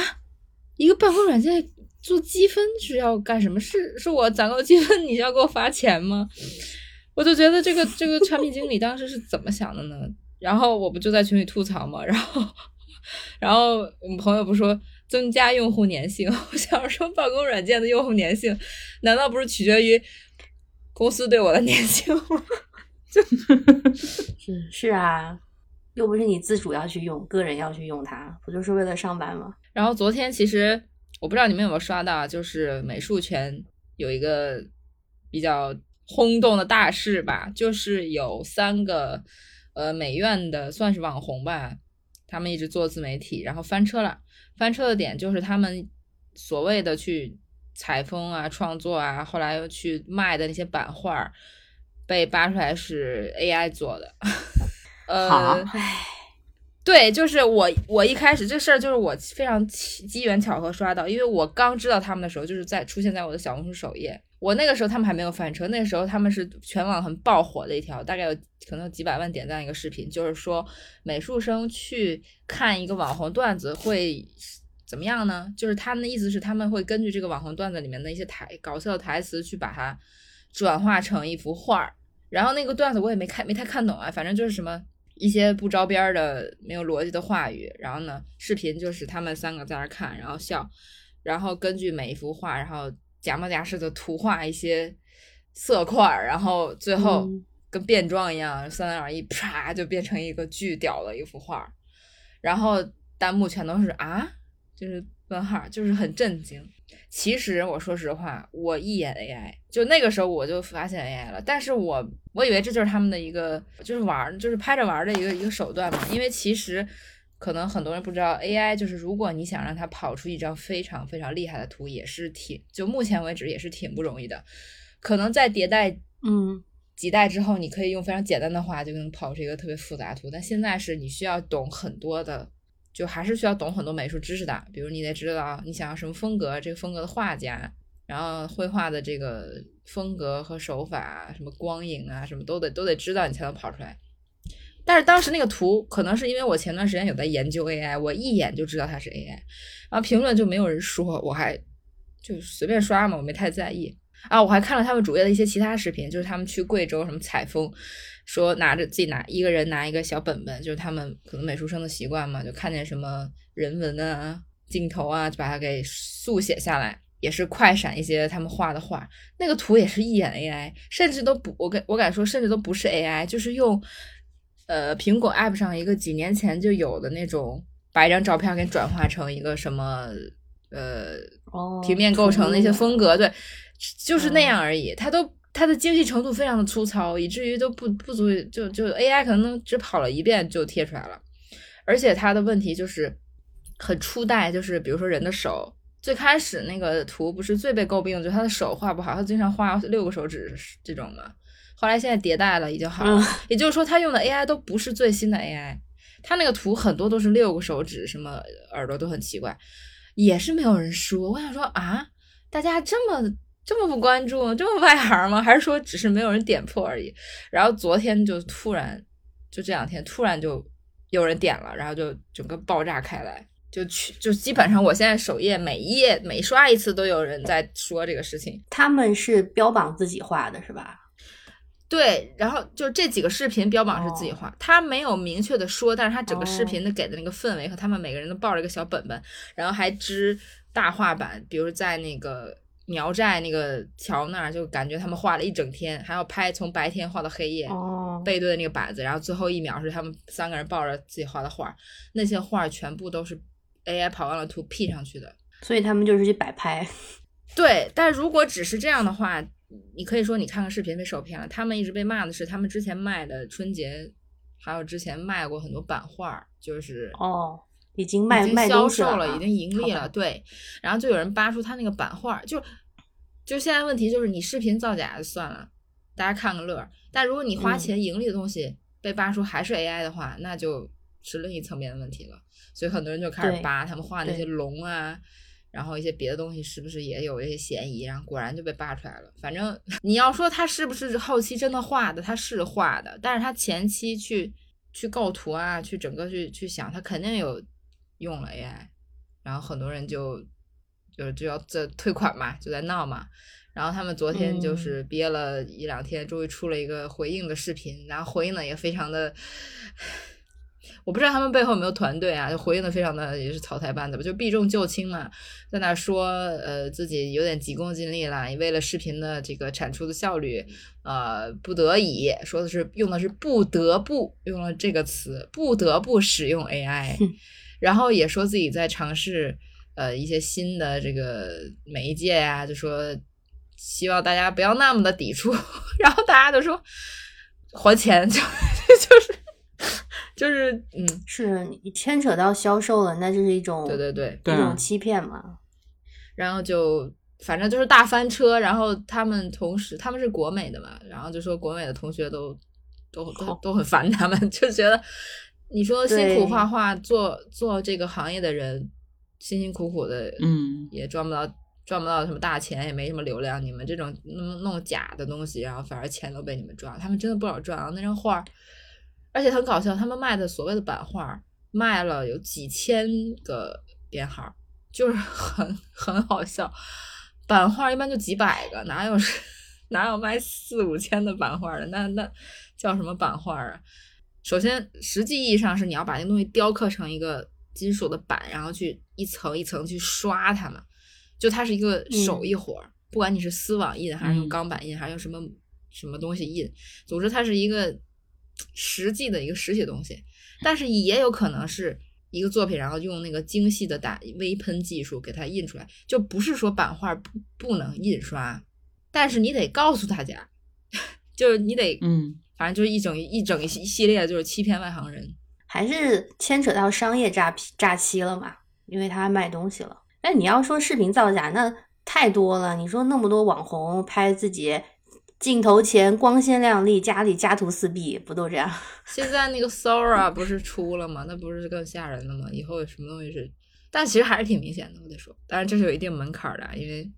一个办公软件做积分是要干什么？是是我攒够积分，你要给我发钱吗？我就觉得这个这个产品经理当时是怎么想的呢？然后我不就在群里吐槽嘛，然后然后我们朋友不说增加用户粘性，我想说办公软件的用户粘性难道不是取决于公司对我的粘性吗？是 是啊，又不是你自主要去用，个人要去用它，不就是为了上班吗？然后昨天其实我不知道你们有没有刷到，就是美术圈有一个比较轰动的大事吧，就是有三个呃美院的算是网红吧，他们一直做自媒体，然后翻车了。翻车的点就是他们所谓的去采风啊、创作啊，后来又去卖的那些版画，被扒出来是 AI 做的。呃，唉，对，就是我，我一开始这事儿就是我非常机机缘巧合刷到，因为我刚知道他们的时候，就是在出现在我的小红书首页。我那个时候他们还没有翻车，那个时候他们是全网很爆火的一条，大概有可能有几百万点赞一个视频，就是说美术生去看一个网红段子会怎么样呢？就是他们的意思是他们会根据这个网红段子里面的一些台搞笑的台词去把它转化成一幅画儿。然后那个段子我也没看没太看懂啊，反正就是什么一些不着边的没有逻辑的话语。然后呢，视频就是他们三个在那看，然后笑，然后根据每一幅画，然后假模假式的涂画一些色块，然后最后嗯跟变装一样，三二一，啪就变成一个巨屌的一幅画。然后弹幕全都是啊，就是问号，就是很震惊。其实我说实话，我一眼 AI，就那个时候我就发现 AI 了，但是我我以为这就是他们的一个就是玩儿，就是拍着玩儿的一个一个手段嘛。因为其实可能很多人不知道，AI 就是如果你想让它跑出一张非常非常厉害的图，也是挺就目前为止也是挺不容易的。可能在迭代嗯几代之后，你可以用非常简单的话就能跑出一个特别复杂图，但现在是你需要懂很多的，就还是需要懂很多美术知识的，比如你得知道你想要什么风格，这个风格的画家，然后绘画的这个风格和手法，什么光影啊，什么都得都得知道，你才能跑出来。但是当时那个图，可能是因为我前段时间有在研究 AI，我一眼就知道它是 AI，然后评论就没有人说，我还就随便刷嘛，我没太在意。啊，我还看了他们主页的一些其他视频，就是他们去贵州什么采风，说拿着自己拿一个人拿一个小本本，就是他们可能美术生的习惯嘛，就看见什么人文啊、镜头啊，就把它给速写下来，也是快闪一些他们画的画，那个图也是一眼 AI，甚至都不，我敢我敢说，甚至都不是 AI，就是用呃苹果 App 上一个几年前就有的那种，把一张照片给转化成一个什么呃哦，平面构成的一些风格，对，就是那嗯样而已。它都它的精细程度非常的粗糙，以至于都不不足以就就 AI 可能只跑了一遍就贴出来了。而且它的问题就是很初代，就是比如说人的手，最开始那个图不是最被诟病的，就是他的手画不好，他经常画六个手指这种嘛。后来现在迭代了，已经好了。嗯也就是说，他用的 AI 都不是最新的 AI，他那个图很多都是六个手指，什么耳朵都很奇怪，也是没有人说。我想说啊，大家这么这么不关注，这么外行吗？还是说只是没有人点破而已？然后昨天就突然，就这两天突然就有人点了，然后就整个爆炸开来。就去，就基本上我现在首页每一页每刷一次都有人在说这个事情，他们是标榜自己画的是吧？对，然后就这几个视频标榜是自己哦画，他没有明确的说，但是他整个视哦频的给的那个氛围和他们每个人都抱着一个小本本，然后还支大画板，比如在那个苗寨那个桥那儿，就感觉他们画了一整天，还要拍从白天画到黑夜，哦，背对的那个板子，然后最后一秒是他们三个人抱着自己画的画，那些画全部都是 AI 跑完了图 P 上去的。所以他们就是去摆拍。对，但如果只是这样的话，你可以说你看看视频被受骗了。他们一直被骂的是，他们之前卖的春节，还有之前卖过很多版画，就是哦，已经卖卖东西售了，已经盈利了。对，然后就有人扒出他那个版画，就就现在问题就是你视频造假就算了，大家看个乐儿。但如果你花嗯钱盈利的东西被扒出还是 AI 的话，那就是另一层面的问题了。所以很多人就开始扒他们画那些龙啊。然后一些别的东西是不是也有一些嫌疑？然后果然就被扒出来了。反正 你要说他是不是后期真的画的，他是画的，但是他前期去去构图啊，去整个去去想，他肯定有用了 AI。然后很多人就就就要在退款嘛，就在闹嘛。然后他们昨天就是憋了一两天，终于出了一个回应的视频，然后回应的也非常的。我不知道他们背后有没有团队啊，就回应的非常的也是草台班子吧，就避重就轻嘛，在那说呃自己有点急功近利了，为了视频的这个产出的效率，呃不得已说的是用的是不得不用了这个词，不得不使用 AI，然后也说自己在尝试呃一些新的这个媒介呀，就说希望大家不要那么的抵触，然后大家都说还钱就 就是。就是嗯，是你牵扯到销售了，那就是一种对对对一种欺骗嘛。然后就反正就是大翻车，然后他们同时他们是国美的嘛，然后就说国美的同学都都都都很烦他们，就觉得你说辛苦画画做做这个行业的人辛辛苦苦的，嗯，也赚不到赚不到什么大钱，也没什么流量，你们这种弄弄假的东西，然后反而钱都被你们赚，他们真的不少赚啊，那张画。而且很搞笑，他们卖的所谓的版画卖了有几千个编号，就是很很好笑。版画一般就几百个，哪有 哪有卖四五千的版画的？那那叫什么版画啊？首先，实际意义上是你要把那东西雕刻成一个金属的板，然后去一层一层去刷它嘛。就它是一个手艺活儿，不管你是丝网印还是用钢板印，还是用什么什么东西印，总之它是一个。实际的一个实体东西，但是也有可能是一个作品，然后用那个精细的打微喷技术给它印出来，就不是说版画不不能印刷，但是你得告诉大家，就是你得嗯，反正就是一整一整一系列就是欺骗外行人，还是牵扯到商业诈骗诈欺了嘛？因为他卖东西了。那你要说视频造假，那太多了。你说那么多网红拍自己。镜头前光鲜亮丽，家里家徒四壁，不都这样？现在那个 Sora 不是出了吗？那不是更吓人了吗？以后有什么东西是？但其实还是挺明显的，我得说。当然这是有一定门槛的，因为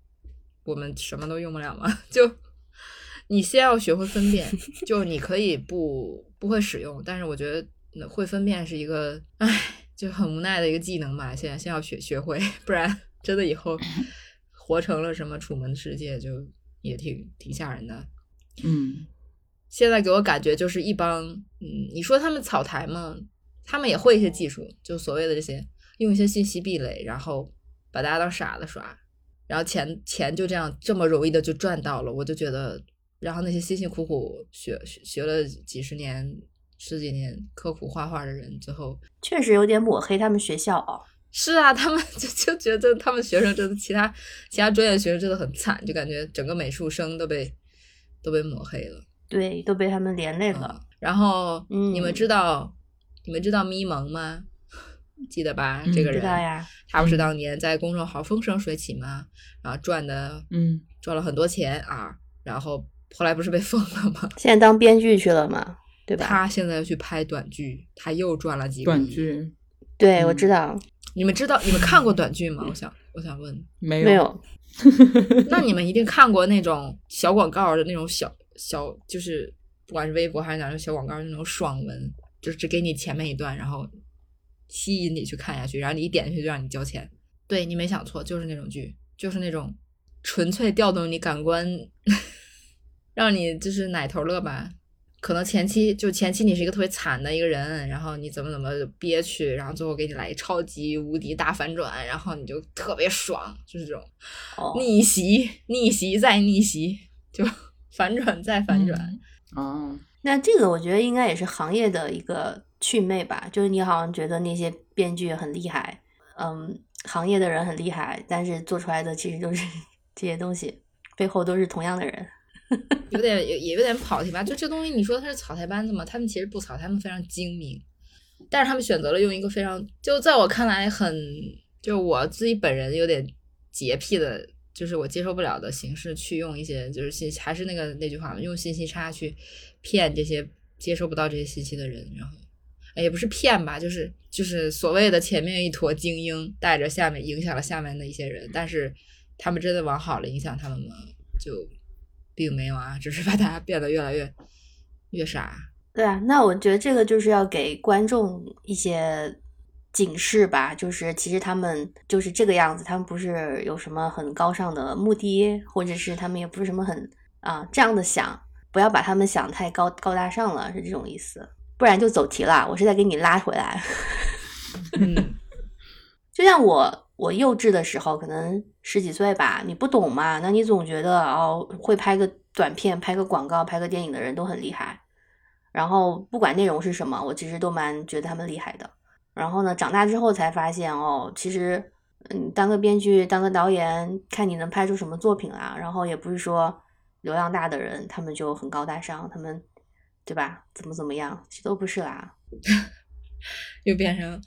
我们什么都用不了嘛。就你先要学会分辨，就你可以不不会使用，但是我觉得会分辨是一个，唉，就很无奈的一个技能吧。现在先要学学会，不然 真的以后活成了什么楚门世界就。也挺挺吓人的，嗯，现在给我感觉就是一帮，嗯，你说他们草台嘛？他们也会一些技术，就所谓的这些，用一些信息壁垒，然后把大家当傻子耍，然后钱钱就这样这么容易的就赚到了，我就觉得，然后那些辛辛苦苦学学了几十年、十几年刻苦画画的人，最后确实有点抹黑他们学校哦。是啊，他们 就就觉得他们学生真的，其他其他专业学生真的很惨，就感觉整个美术生都被都被抹黑了，对，都被他们连累了。然后你们知道你们知道咪蒙吗？记得吧？这个人，知道呀。他不是当年在公众号风生水起吗？然后赚的，嗯，赚了很多钱啊。然后后来不是被封了吗？现在当编剧去了嘛，对吧？他现在要去拍短剧，他又赚了几个短剧。对，我知道。你们知道你们看过短剧吗？我想我想问，没有没有。那你们一定看过那种小广告的那种小小，就是不管是微博还是哪种小广告那种爽文，就是只给你前面一段，然后吸引你去看下去，然后你一点进去就让你交钱。对你没想错，就是那种剧，就是那种纯粹调动你感官，让你就是奶头乐吧。可能前期就前期你是一个特别惨的一个人，然后你怎么怎么憋屈，然后最后给你来一超级无敌大反转，然后你就特别爽，就是这种逆袭、逆袭再逆袭，就反转再反转。哦，那这个我觉得应该也是行业的一个趣味吧，就是你好像觉得那些编剧很厉害，嗯，行业的人很厉害，但是做出来的其实都是 这些东西背后都是同样的人。有点也也有点跑题吧，就这东西，你说他是草台班子吗？他们其实不草，他们非常精明，但是他们选择了用一个非常，就在我看来很，就我自己本人有点洁癖的，就是我接受不了的形式去用一些，就是信，还是那个那句话嘛，用信息差去骗这些接收不到这些信息的人，然后也不是骗吧，就是就是所谓的前面一坨精英带着下面影响了下面的一些人，但是他们真的往好了影响他们吗？就。并没有啊，只是把大家变得越来越越傻。对啊，那我觉得这个就是要给观众一些警示吧，就是其实他们就是这个样子，他们不是有什么很高尚的目的，或者是他们也不是什么很啊这样的想，不要把他们想太高高大上了，是这种意思，不然就走题了。我是在给你拉回来。嗯，就像我我幼稚的时候，可能十几岁吧，你不懂嘛，那你总觉得哦，会拍个短片、拍个广告、拍个电影的人都很厉害。然后不管内容是什么，我其实都蛮觉得他们厉害的。然后呢，长大之后才发现哦，其实嗯，当个编剧、当个导演，看你能拍出什么作品啊。然后也不是说流量大的人他们就很高大上，他们对吧？怎么怎么样，其实都不是啦。又变成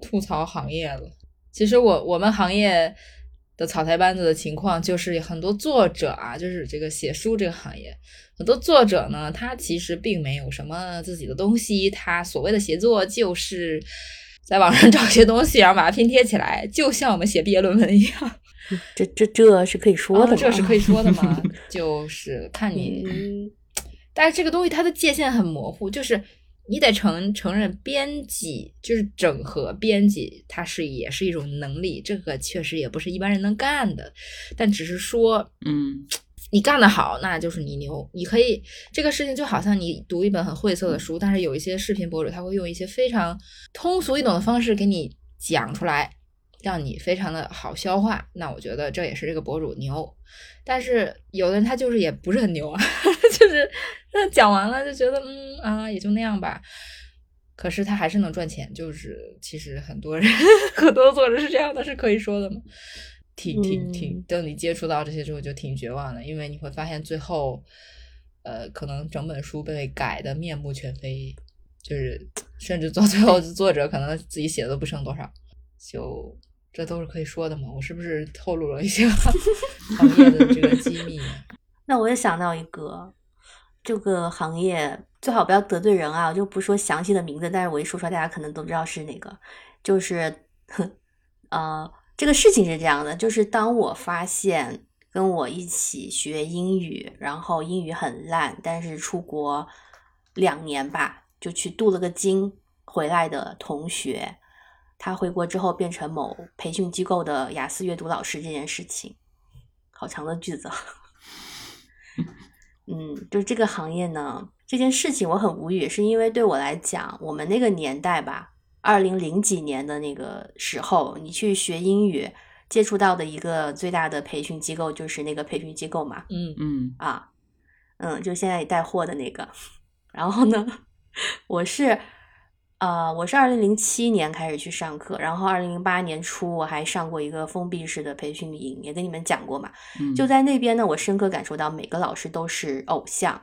吐槽行业了。其实我我们行业的草台班子的情况，就是很多作者啊，就是这个写书这个行业，很多作者呢，他其实并没有什么自己的东西，他所谓的写作就是在网上 找些东西，然后把它拼贴起来，就像我们写毕业论文一样。这这这是可以说的吗？这是可以说的吗？就是看你，嗯但是这个东西它的界限很模糊，就是你得承承认编辑就是整合编辑，它是也是一种能力，这个确实也不是一般人能干的，但只是说嗯你干得好，那就是你牛。你可以这个事情就好像你读一本很晦涩的书，但是有一些视频博主他会用一些非常通俗易懂的方式给你讲出来，让你非常的好消化。那我觉得这也是这个博主牛。但是有的人他就是也不是很牛啊，就是他讲完了就觉得嗯啊也就那样吧。可是他还是能赚钱，就是其实很多人 很多作者是这样的，是可以说的吗？挺挺挺，等你接触到这些之后就挺绝望的，因为你会发现最后，呃，可能整本书被改的面目全非，就是 甚至到最后作者可能自己写的都不剩多少，就这都是可以说的嘛？我是不是透露了一些 行业的这个机密？那我也想到一个，这个行业最好不要得罪人啊，我就不说详细的名字，但是我一说出来，大家可能都知道是哪个。就是，呃，这个事情是这样的，就是当我发现跟我一起学英语，然后英语很烂，但是出国两年吧，就去镀了个金回来的同学，他回国之后变成某培训机构的雅思阅读老师这件事情，好长的句子啊。嗯，就是这个行业呢，这件事情我很无语，是因为对我来讲，我们那个年代吧，二零零几年的那个时候，你去学英语，接触到的一个最大的培训机构就是那个培训机构嘛，嗯嗯啊，嗯，就现在带货的那个。然后呢，我是，呃，我是二零零七年开始去上课，然后二零零八年初我还上过一个封闭式的培训营，也跟你们讲过嘛。嗯，就在那边呢，我深刻感受到每个老师都是偶像，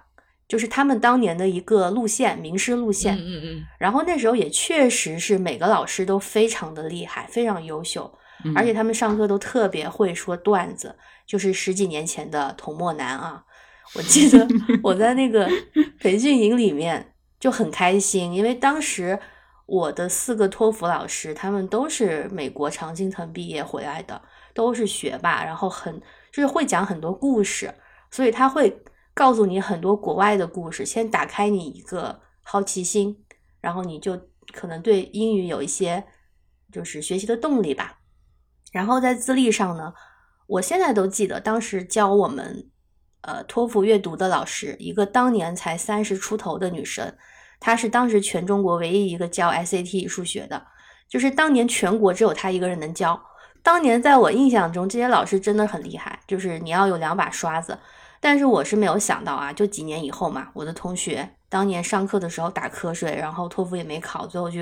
就是他们当年的一个路线，名师路线。嗯嗯嗯，然后那时候也确实是每个老师都非常的厉害，非常优秀，嗯而且他们上课都特别会说段子，就是十几年前的童墨南啊。我记得我在那个培训营里面就很开心，因为当时我的四个托福老师，他们都是美国常青藤毕业回来的，都是学霸，然后很就是会讲很多故事，所以他会告诉你很多国外的故事，先打开你一个好奇心，然后你就可能对英语有一些就是学习的动力吧。然后在资历上呢，我现在都记得当时教我们呃托福阅读的老师，一个当年才三十出头的女生，他是当时全中国唯一一个教 SAT 数学的，就是当年全国只有他一个人能教。当年在我印象中，这些老师真的很厉害，就是你要有两把刷子。但是我是没有想到啊，就几年以后嘛，我的同学当年上课的时候打瞌睡，然后托福也没考，最后就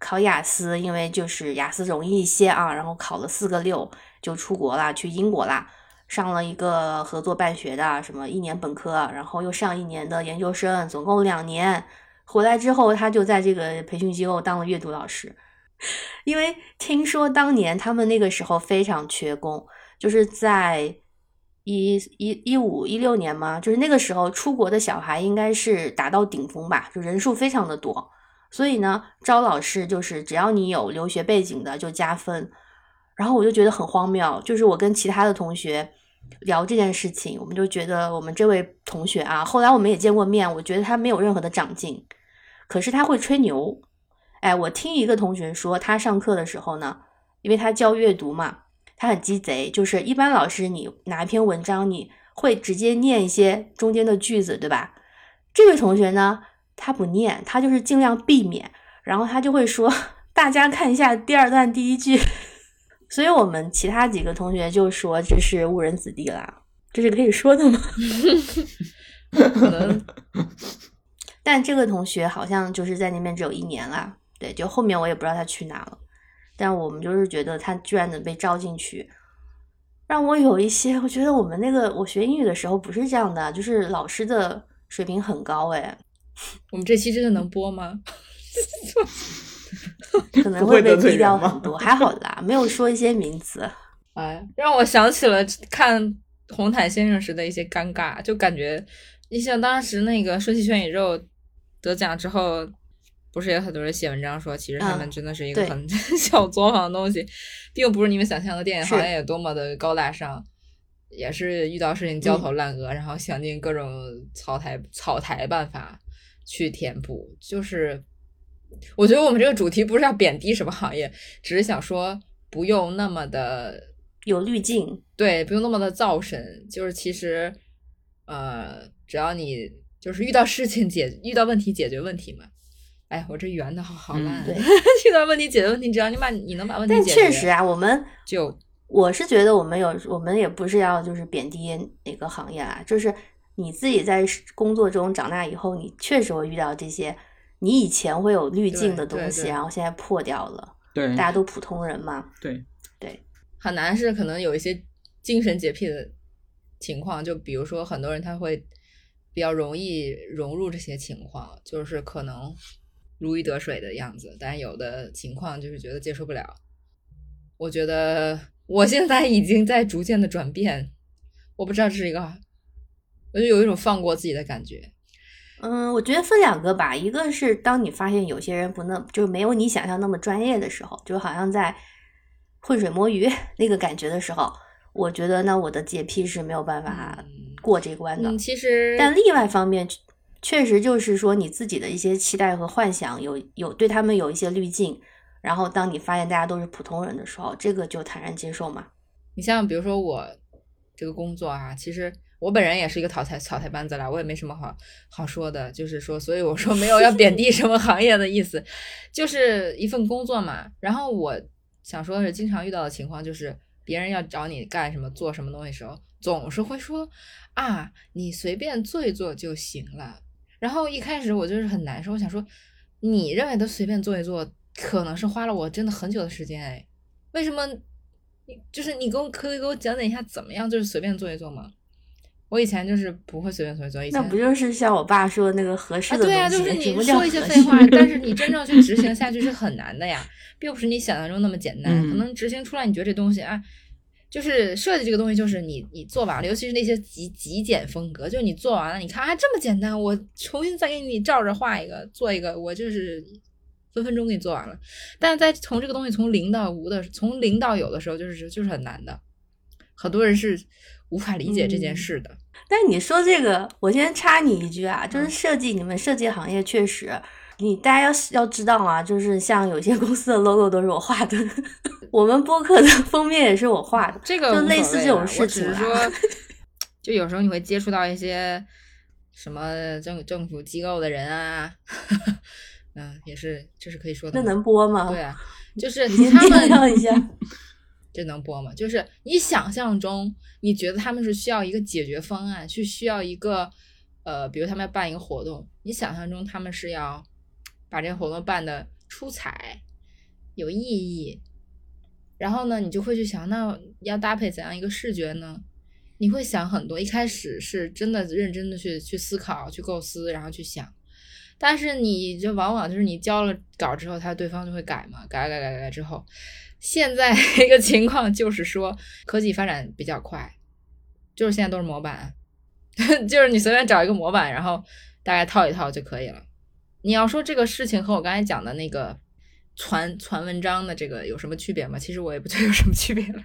考雅思，因为就是雅思容易一些啊，然后考了四个六就出国啦，去英国啦，上了一个合作办学的，什么一年本科，然后又上一年的研究生，总共两年。回来之后，他就在这个培训机构当了阅读老师，因为听说当年他们那个时候非常缺工，就是在。一一一五一六年嘛，就是那个时候出国的小孩应该是达到顶峰吧，就人数非常的多，所以呢，招老师就是只要你有留学背景的就加分。然后我就觉得很荒谬，就是我跟其他的同学聊这件事情，我们就觉得我们这位同学啊，后来我们也见过面，我觉得他没有任何的长进，可是他会吹牛，哎，我听一个同学说，他上课的时候呢，因为他教阅读嘛，他很鸡贼，就是一般老师你拿一篇文章，你会直接念一些中间的句子，对吧？这位同学呢，他不念，他就是尽量避免，然后他就会说，大家看一下第二段第一句。所以我们其他几个同学就说这是误人子弟啦，这是可以说的吗？可能但这个同学好像就是在那边只有一年啦，对，就后面我也不知道他去哪了。但我们就是觉得他居然能被招进去，让我有一些，我觉得我们那个我学英语的时候不是这样的，就是老师的水平很高哎，我们这期真的能播吗？可能会被低调很多，还好啦，没有说一些名词。哎，让我想起了看红毯先生时的一些尴尬，就感觉你像当时那个《说起全宇宙》得奖之后，不是也有很多人写文章说，其实他们嗯真的是一个对很 小作坊的东西，并不是你们想象的电影行业有多么的高大上，也是遇到事情焦头烂额，然后想尽各种草台草台办法去填补，就是。我觉得我们这个主题不是要贬低什么行业，只是想说不用那么的有滤镜，对，不用那么的造神，就是其实，呃，只要你就是遇到事情解遇到问题解决问题嘛。哎，我这圆的好好嗯烂啊，对 遇到问题解决问题，只要你把你能把问题但解决，确实啊，我们就我是觉得我们有，我们也不是要就是贬低哪个行业啊，就是你自己在工作中长大以后，你确实会遇到这些你以前会有滤镜的东西，然后现在破掉了。对大家都普通人嘛，对对，很难是可能有一些精神洁癖的情况，就比如说很多人他会比较容易融入这些情况，就是可能如鱼得水的样子，但有的情况就是觉得接受不了。我觉得我现在已经在逐渐的转变，我不知道这是一个，我就有一种放过自己的感觉。嗯，我觉得分两个吧，一个是当你发现有些人不那就是没有你想象那么专业的时候，就好像在浑水摸鱼 那个感觉的时候，我觉得那我的洁癖是没有办法嗯过这关的。嗯，其实但另外方面，确实就是说你自己的一些期待和幻想有有对他们有一些滤镜，然后当你发现大家都是普通人的时候，这个就坦然接受嘛。你像比如说我这个工作啊，其实我本人也是一个草台草台班子啦，我也没什么好好说的，就是说，所以我说没有要贬低什么行业的意思，就是一份工作嘛。然后我想说的是，经常遇到的情况就是，别人要找你干什么、做什么东西的时候，总是会说啊，你随便做一做就行了。然后一开始我就是很难受，我想说，你认为的随便做一做，可能是花了我真的很久的时间哎，为什么？你就是你给我可以给我讲解一下怎么样就是随便做一做吗？我以前就是不会随便做一做，以前那不就是像我爸说的那个合适啊，的？对啊，就是你说一些废话，但是 你真正去执行下去是很难的呀，并不是你想象中那么简单。可嗯能执行出来，你觉得这东西啊，就是设计这个东西，就是你你做完了，尤其是那些极极简风格，就是你做完了，你看啊这么简单，我重新再给你照着画一个，做一个，我就是分分钟给你做完了。但是在从这个东西从零到无的，从零到有的时候，就是就是很难的，很多人是无法理解这件嗯事的。但你说这个，我先插你一句啊，就是嗯设计，你们设计行业确实，你大家要要知道啊，就是像有些公司的 logo 都是我画的，我们播客的封面也是我画的，这个无就类似这种事情我只是说，就有时候你会接触到一些什么政政府机构的人啊，嗯，也是这是可以说的那。能播吗？对啊，就是你们一下。这能播吗？就是你想象中，你觉得他们是需要一个解决方案，去需要一个呃，比如他们要办一个活动，你想象中他们是要把这个活动办的出彩、有意义，然后呢，你就会去想，那要搭配怎样一个视觉呢？你会想很多，一开始是真的认真的去去思考、去构思，然后去想，但是你就往往就是你交了稿之后，他对方就会改嘛，改改改改改之后，现在 一个情况就是说，科技发展比较快，就是现在都是模板，就是你随便找一个模板，然后大概套一套就可以了。你要说这个事情和我刚才讲的那个传传文章的这个有什么区别吗？其实我也不觉得有什么区别了，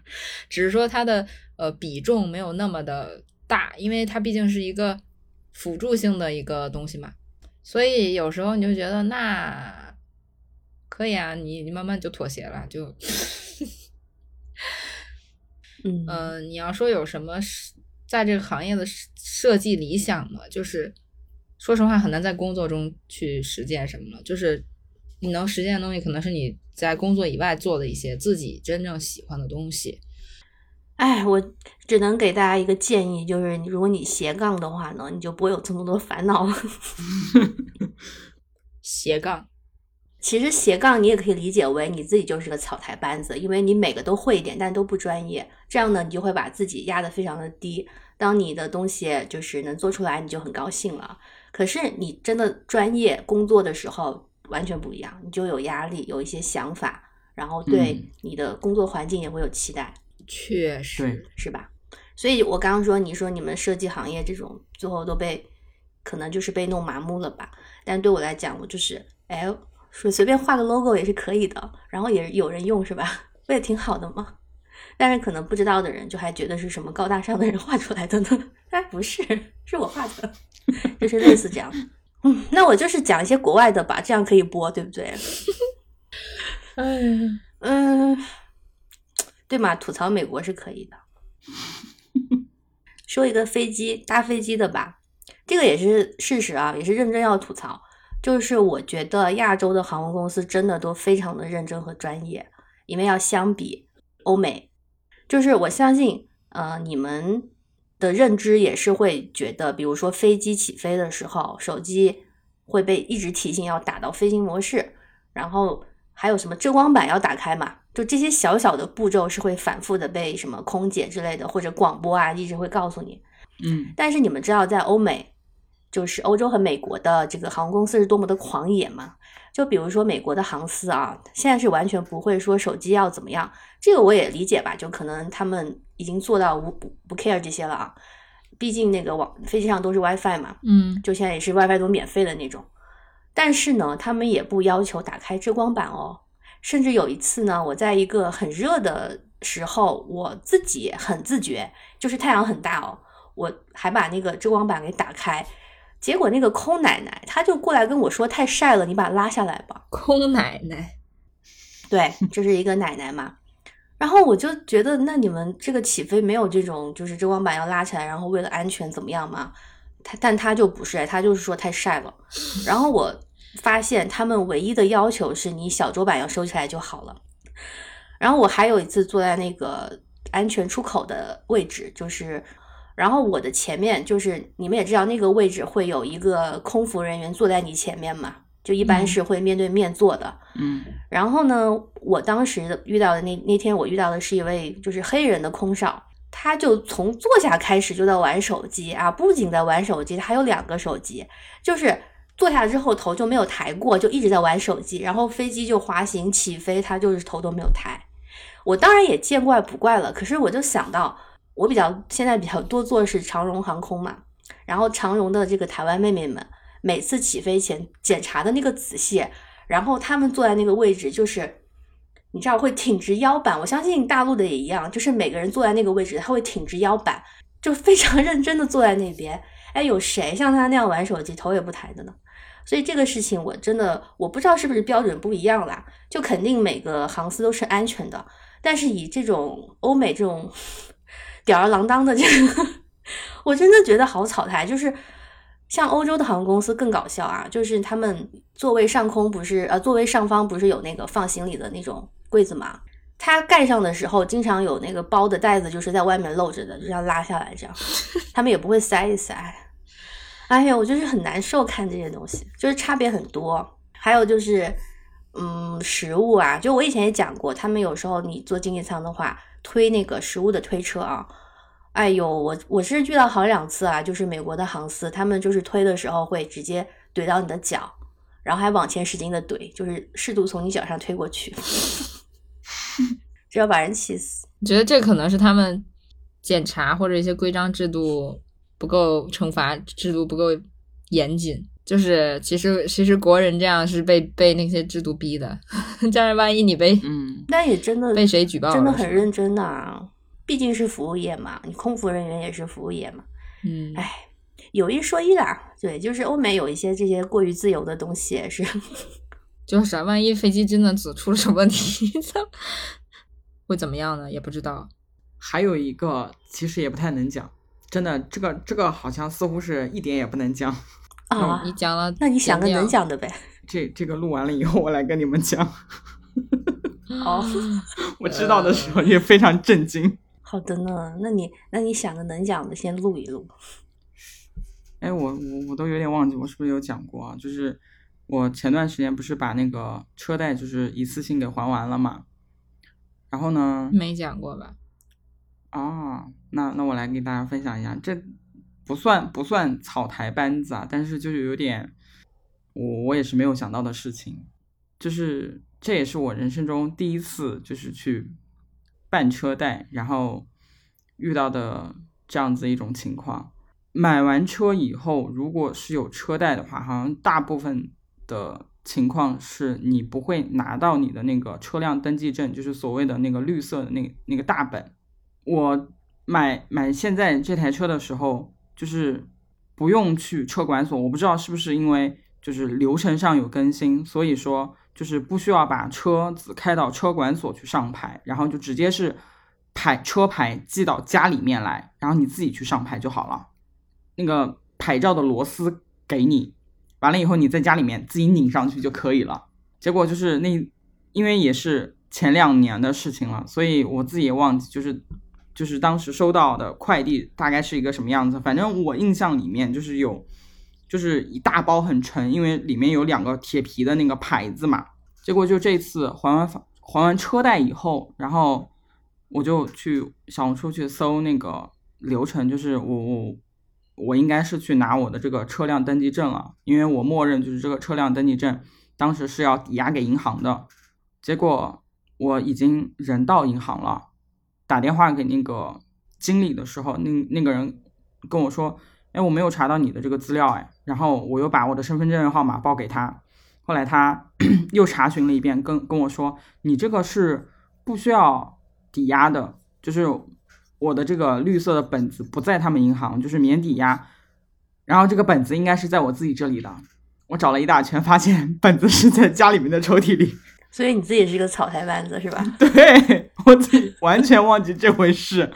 只是说它的呃比重没有那么的大，因为它毕竟是一个辅助性的一个东西嘛，所以有时候你就觉得那可以啊，你你慢慢就妥协了，就，嗯。呃，你要说有什么是在这个行业的设设计理想呢，就是说实话很难在工作中去实践什么了，就是你能实践的东西，可能是你在工作以外做的一些自己真正喜欢的东西。哎，我只能给大家一个建议，就是如果你斜杠的话呢，你就不会有这么多烦恼了。斜杠，其实斜杠你也可以理解为你自己就是个草台班子，因为你每个都会一点，但都不专业。这样呢，你就会把自己压得非常的低。当你的东西就是能做出来，你就很高兴了。可是你真的专业工作的时候完全不一样，你就有压力，有一些想法，然后对嗯你的工作环境也会有期待。确实，是吧？所以我刚刚说，你说你们设计行业这种最后都被可能就是被弄麻木了吧？但对我来讲，我就是哎，说随便画个 logo 也是可以的，然后也有人用是吧？不也挺好的吗？但是可能不知道的人就还觉得是什么高大上的人画出来的呢？哎，不是，是我画的，就 是类似这样。嗯，那我就是讲一些国外的吧，这样可以播，对不对？哎，嗯，对嘛，吐槽美国是可以的。说一个飞机搭飞机的吧，这个也是事实啊，也是认真要吐槽。就是我觉得亚洲的航空公司真的都非常的认真和专业，因为要相比欧美，就是我相信，呃，你们的认知也是会觉得，比如说飞机起飞的时候，手机会被一直提醒要打到飞行模式，然后还有什么遮光板要打开嘛？就这些小小的步骤是会反复的被什么空姐之类的或者广播啊一直会告诉你。嗯但是你们知道，在欧美，就是欧洲和美国的这个航空公司是多么的狂野嘛？就比如说美国的航司啊，现在是完全不会说手机要怎么样，这个我也理解吧，就可能他们已经做到无不不 care 这些了啊。毕竟那个网飞机上都是 WiFi 嘛，嗯，就现在也是 WiFi 都免费的那种。但是呢，他们也不要求打开遮光板哦。甚至有一次呢，我在一个很热的时候，我自己很自觉，就是太阳很大哦，我还把那个遮光板给打开。结果那个空奶奶她就过来跟我说：“太晒了，你把它拉下来吧。”空奶奶，对，就是一个奶奶嘛。然后我就觉得，那你们这个起飞没有这种就是遮光板要拉起来，然后为了安全怎么样嘛？他但他就不是，他就是说太晒了。然后我发现他们唯一的要求是你小桌板要收起来就好了。然后我还有一次坐在那个安全出口的位置，就是，然后我的前面就是你们也知道那个位置会有一个空服人员坐在你前面嘛，就一般嗯是会面对面坐的。嗯然后呢，我当时遇到的那那天，我遇到的是一位就是黑人的空少，他就从坐下开始就在玩手机啊，不仅在玩手机，他还有两个手机，就是坐下之后头就没有抬过，就一直在玩手机，然后飞机就滑行起飞，他就是头都没有抬。我当然也见怪不怪了，可是我就想到，我比较现在比较多做的是长荣航空嘛，然后长荣的这个台湾妹妹们，每次起飞前检查的那个仔细，然后他们坐在那个位置，就是你知道会挺直腰板，我相信大陆的也一样，就是每个人坐在那个位置，他会挺直腰板，就非常 认真的坐在那边。哎，有谁像他那样玩手机头也不抬的呢？所以这个事情我真的我不知道是不是标准不一样啦，就肯定每个航司都是安全的，但是以这种欧美这种吊儿郎当的这个，我真的觉得好草台，就是。像欧洲的航空公司更搞笑啊，就是他们座位上空不是呃座位上方不是有那个放行李的那种柜子嘛？它盖上的时候，经常有那个包的袋子就是在外面露着的，就要拉下来这样，他们也不会塞一塞。哎呀，我就是很难受看这些东西，就是差别很多。还有就是，嗯，食物啊，就我以前也讲过，他们有时候你坐经济舱的话，推那个食物的推车啊。哎呦，我我是遇到好两次啊，就是美国的航司，他们就是推的时候会直接怼到你的脚，然后还往前使劲的怼，就是试图从你脚上推过去，这要把人气死。我觉得这可能是他们检查或者一些规章制度不够，惩罚制度不够严谨。就是其实其实国人这样是被被那些制度逼的，这样万一你被嗯那也真的被谁举报了真的很认真的啊，毕竟是服务业嘛，你空服人员也是服务业嘛。嗯，哎，有一说一啦，对，就是欧美有一些这些过于自由的东西也是 就是啊万一飞机真的只出了什么问题，会怎么样呢？也不知道。还有一个其实也不太能讲，真的，这个这个好像似乎是一点也不能讲。啊，你讲了，那你想个能讲的呗。这这个录完了以后，我来跟你们讲。哦，我知道的时候也非常震惊。好的呢，那你那你想个能讲的，先录一录。哎，我我我都有点忘记我是不是有讲过啊？就是我前段时间不是把那个车贷就是一次性给还完了嘛，然后呢，没讲过吧？啊，那那我来给大家分享一下，这不算不算草台班子啊，但是就是有点我我也是没有想到的事情，就是这也是我人生中第一次就是去办车贷，然后遇到的这样子一种情况。买完车以后，如果是有车贷的话，好像大部分的情况是你不会拿到你的那个车辆登记证，就是所谓的那个绿色的那那个大本。我买买现在这台车的时候，就是不用去车管所，我不知道是不是因为就是流程上有更新，所以说就是不需要把车子开到车管所去上牌，然后就直接是牌车牌寄到家里面来，然后你自己去上牌就好了。那个牌照的螺丝给你，完了以后你在家里面自己拧上去就可以了。结果就是那，因为也是前两年的事情了，所以我自己也忘记，就是就是当时收到的快递大概是一个什么样子。反正我印象里面就是有，就是一大包很沉，因为里面有两个铁皮的那个牌子嘛。结果就这次还完房还完车贷以后，然后我就去小红书去搜那个流程，就是我我我应该是去拿我的这个车辆登记证了，因为我默认就是这个车辆登记证当时是要抵押给银行的，结果我已经人到银行了，打电话给那个经理的时候，那那个人跟我说，哎，我没有查到你的这个资料，哎，然后我又把我的身份证号码报给他，后来他 又查询了一遍，跟跟我说，你这个是不需要抵押的，就是我的这个绿色的本子不在他们银行，就是免抵押。然后这个本子应该是在我自己这里的，我找了一大圈，发现本子是在家里面的抽屉里。所以你自己是个草台班子是吧？对我自己完全忘记这回事，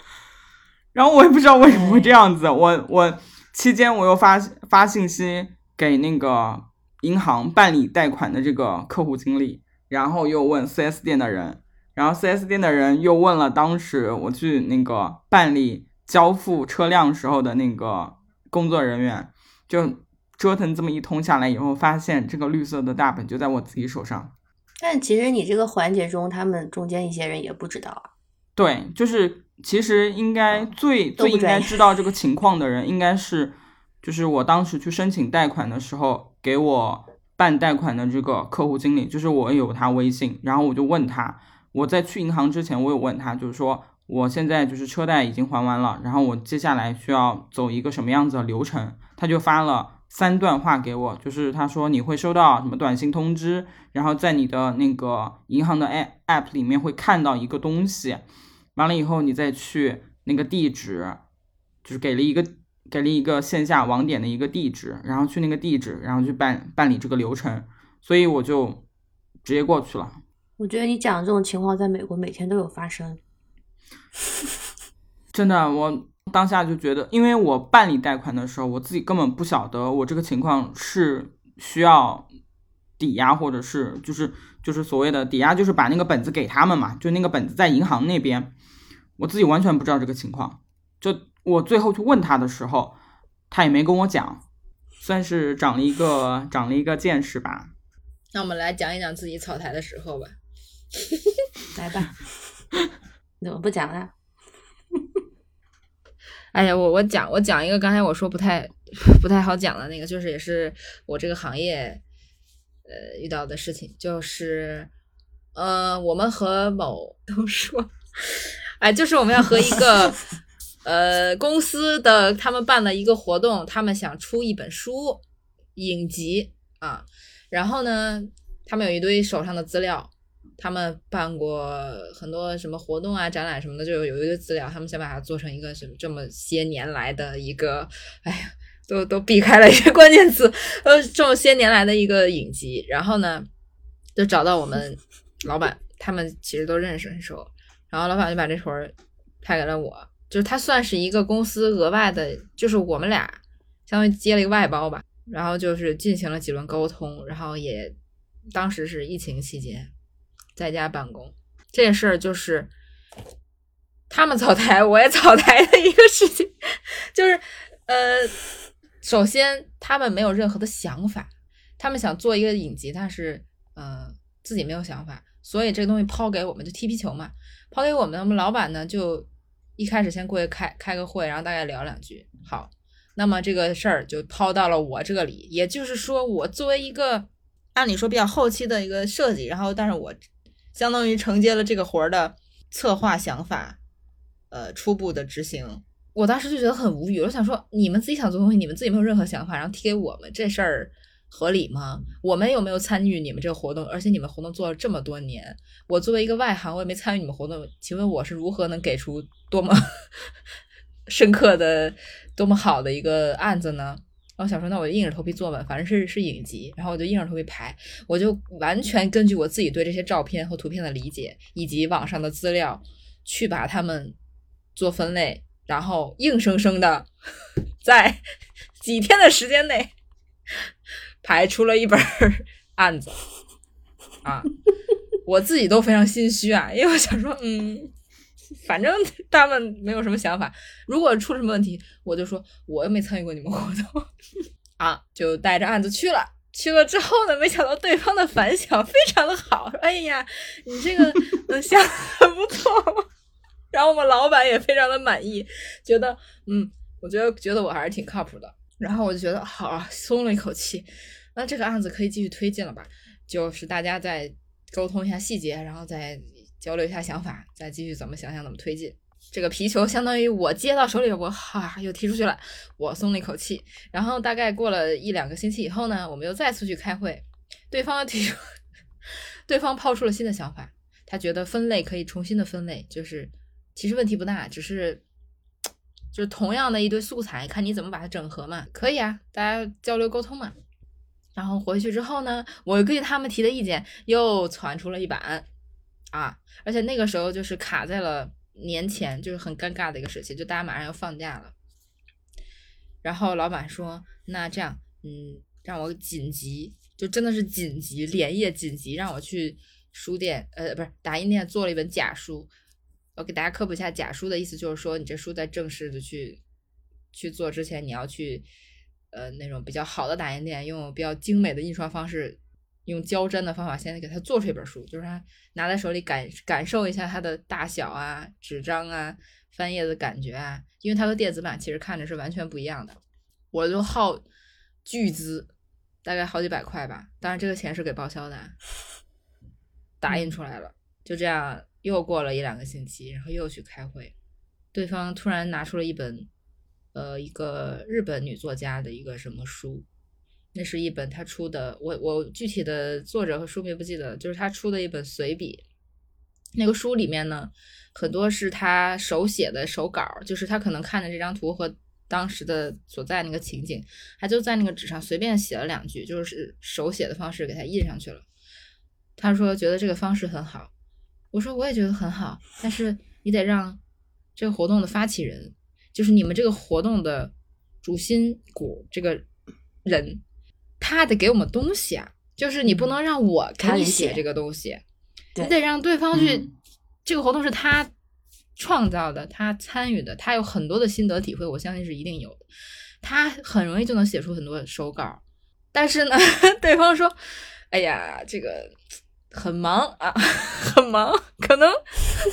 然后我也不知道为什么会这样子。我我期间我又发发信息给那个银行办理贷款的这个客户经理，然后又问 4S 店的人，然后 4S 店的人又问了当时我去那个办理交付车辆时候的那个工作人员，就折腾这么一通下来以后，发现这个绿色的大本就在我自己手上。但其实你这个环节中，他们中间一些人也不知道啊。对，就是其实应该最最应该知道这个情况的人，应该是就是我当时去申请贷款的时候，给我办贷款的这个客户经理，就是我有他微信，然后我就问他，我在去银行之前，我有问他，就是说我现在就是车贷已经还完了，然后我接下来需要走一个什么样子的流程，他就发了。三段话给我，就是他说你会收到什么短信通知，然后在你的那个银行的 app app 里面会看到一个东西，完了以后你再去那个地址，就是给了一个给了一个线下网点的一个地址，然后去那个地址，然后去办办理这个流程，所以我就直接过去了。我觉得你讲的这种情况在美国每天都有发生。真的，我当下就觉得，因为我办理贷款的时候，我自己根本不晓得我这个情况是需要抵押，或者是就是就是所谓的抵押，就是把那个本子给他们嘛，就那个本子在银行那边，我自己完全不知道这个情况。就我最后去问他的时候，他也没跟我讲，算是长了一个长了一个见识吧。那我们来讲一讲自己草台的时候吧。来吧，怎么不讲啊？哎呀，我我讲我讲一个刚才我说不太 不太好讲的那个，就是也是我这个行业呃遇到的事情，就是呃我们和某 都说，哎，就是我们要和一个 呃公司的他们办了一个活动，他们想出一本书影集啊，然后呢，他们有一堆手上的资料。他们办过很多什么活动啊、展览什么的，就有有一个资料，他们想把它做成一个什么这么些年来的一个，哎呀，都都避开了一些 关键词，呃，这么些年来的一个影集。然后呢，就找到我们 老板，他们其实都认识很熟，然后老板就把这活儿派给了我，就是他算是一个公司额外的，就是我们俩相当于接了一个外包吧，然后就是进行了几轮沟通，然后也当时是疫情期间在家办公，这件事儿就是他们草台，我也草台的一个事情，就是呃，首先他们没有任何的想法，他们想做一个影集，但是呃自己没有想法，所以这个东西抛给我们就踢皮球嘛，抛给我们，我们老板呢就一开始先过去开开个会，然后大概聊两句，好，那么这个事儿就抛到了我这里，也就是说，我作为一个按理说比较后期的一个设计，然后但是我相当于承接了这个活儿的策划想法，呃，初步的执行。我当时就觉得很无语，我想说，你们自己想做东西，你们自己没有任何想法，然后提给我们，这事儿合理吗？我们有没有参与你们这个活动？而且你们活动做了这么多年，我作为一个外行，我也没参与你们活动，请问我是如何能给出多么 深刻的、多么好的一个案子呢？我想说，那我就硬着头皮做吧，反正是是影集，然后我就硬着头皮排，我就完全根据我自己对这些照片和图片的理解，以及网上的资料，去把它们做分类，然后硬生生的在几天的时间内排出了一本案子啊！我自己都非常心虚啊，因为我想说，嗯，反正他们没有什么想法，如果出什么问题，我就说我又没参与过你们活动 啊，就带着案子去了。去了之后呢，没想到对方的反响非常的好，说：“哎呀，你这个嗯想法很不错。”然后我们老板也非常的满意，觉得嗯，我觉得觉得我还是挺靠谱的。然后我就觉得好，松了一口气。那这个案子可以继续推进了吧？就是大家再沟通一下细节，然后再交流一下想法，再继续怎么想想怎么推进。这个皮球相当于我接到手里，我哈又踢出去了，我松了一口气。然后大概过了一两个星期以后呢，我们又再次去开会，对方提，对方抛出了新的想法，他觉得分类可以重新的分类，就是其实问题不大，只是就是同样的一堆素材，看你怎么把它整合嘛，可以啊，大家交流沟通嘛。然后回去之后呢，我根据他们提的意见又传出了一版啊，而且那个时候就是卡在了年前，就是很尴尬的一个时期，就大家马上要放假了。然后老板说：“那这样，嗯，让我紧急，就真的是紧急，连夜紧急，让我去书店，呃，不是打印店做了一本假书。我给大家科普一下，假书的意思就是说，你这书在正式的去去做之前，你要去呃那种比较好的打印店，用比较精美的印刷方式，用胶粘的方法，先给它做出一本书，就是它拿在手里感感受一下它的大小啊、纸张啊、翻页的感觉啊，因为它和电子版其实看着是完全不一样的。我就耗巨资，大概好几百块吧，当然这个钱是给报销的啊，打印出来了，就这样又过了一两个星期，然后又去开会，对方突然拿出了一本，呃，一个日本女作家的一个什么书，那是一本他出的，我我具体的作者和书名不记得，就是他出的一本随笔。那个书里面呢，很多是他手写的手稿，就是他可能看着这张图和当时的所在那个情景，他就在那个纸上随便写了两句，就是手写的方式给他印上去了。他说觉得这个方式很好，我说我也觉得很好，但是你得让这个活动的发起人，就是你们这个活动的主心骨这个人，他得给我们东西啊，就是你不能让我给你写这个东西，你得让对方去，嗯这个活动是他创造的，他参与的，他有很多的心得体会，我相信是一定有的。他很容易就能写出很多手稿，但是呢，对方说：“哎呀，这个很忙啊，很忙，可能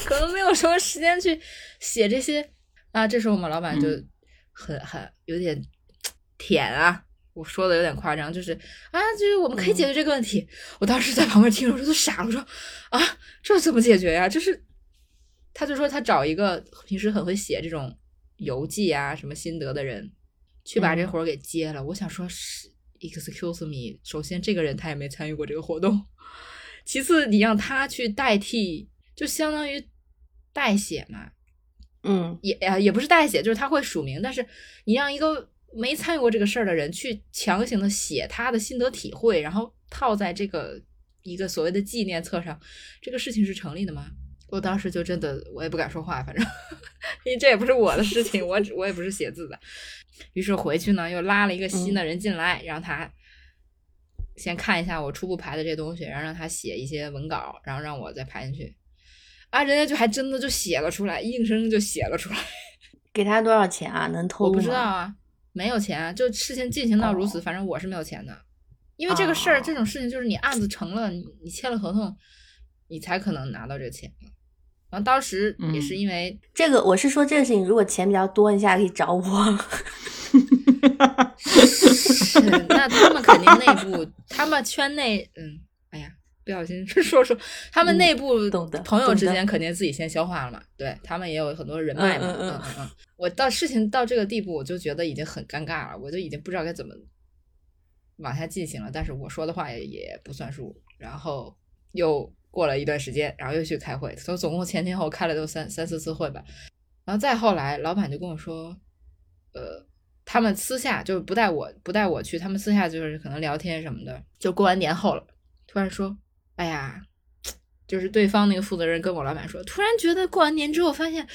可能没有什么时间去写这些啊。”这时候我们老板就嗯很很有点 舔啊。我说的有点夸张，就是啊，就是我们可以解决这个问题。我当时在旁边听着，我说都傻了，我说啊，这怎么解决呀？就是，他就说他找一个平时很会写这种游记啊、什么心得的人，去把这嗯活儿给接了。我想说是，excuse me，首先这个人他也没参与过这个活动，其次你让他去代替，就相当于代写嘛，嗯也呀也不是代写，就是他会署名，但是你让一个没参与过这个事儿的人去强行的写他的心得体会，然后套在这个一个所谓的纪念册上，这个事情是成立的吗？我当时就真的我也不敢说话，反正 因为这也不是我的事情，我我也不是写字的。于是回去呢，又拉了一个新的人进来，让他先看一下我初步排的这东西，然后让他写一些文稿，然后让我再排进去。啊，人家就还真的就写了出来，硬生生就写了出来。给他多少钱啊？能偷吗？我不知道啊，没有钱，就事情进行到如此，哦反正我是没有钱的。因为这个事儿，哦这种事情就是你案子成了，你你签了合同，你才可能拿到这个钱。然后当时也是嗯因为这个我是说这个事情，如果钱比较多，你下次可以找我。是，那他们肯定内部，他们圈内，嗯，不小心 说说，他们嗯内部朋友之间肯定自己先消化了嘛，对他们也有很多人脉嘛，嗯嗯嗯嗯嗯。我到事情到这个地步，我就觉得已经很尴尬了，我就已经不知道该怎么往下进行了。但是我说的话也也不算数，然后又过了一段时间，然后又去开会，所以总共前前后开了都三三四次会吧。然后再后来，老板就跟我说，呃，他们私下就是不带我不带我去，他们私下就是可能聊天什么的。就过完年后了，突然说，哎呀，就是对方那个负责人跟我老板说，突然觉得过完年之后发现，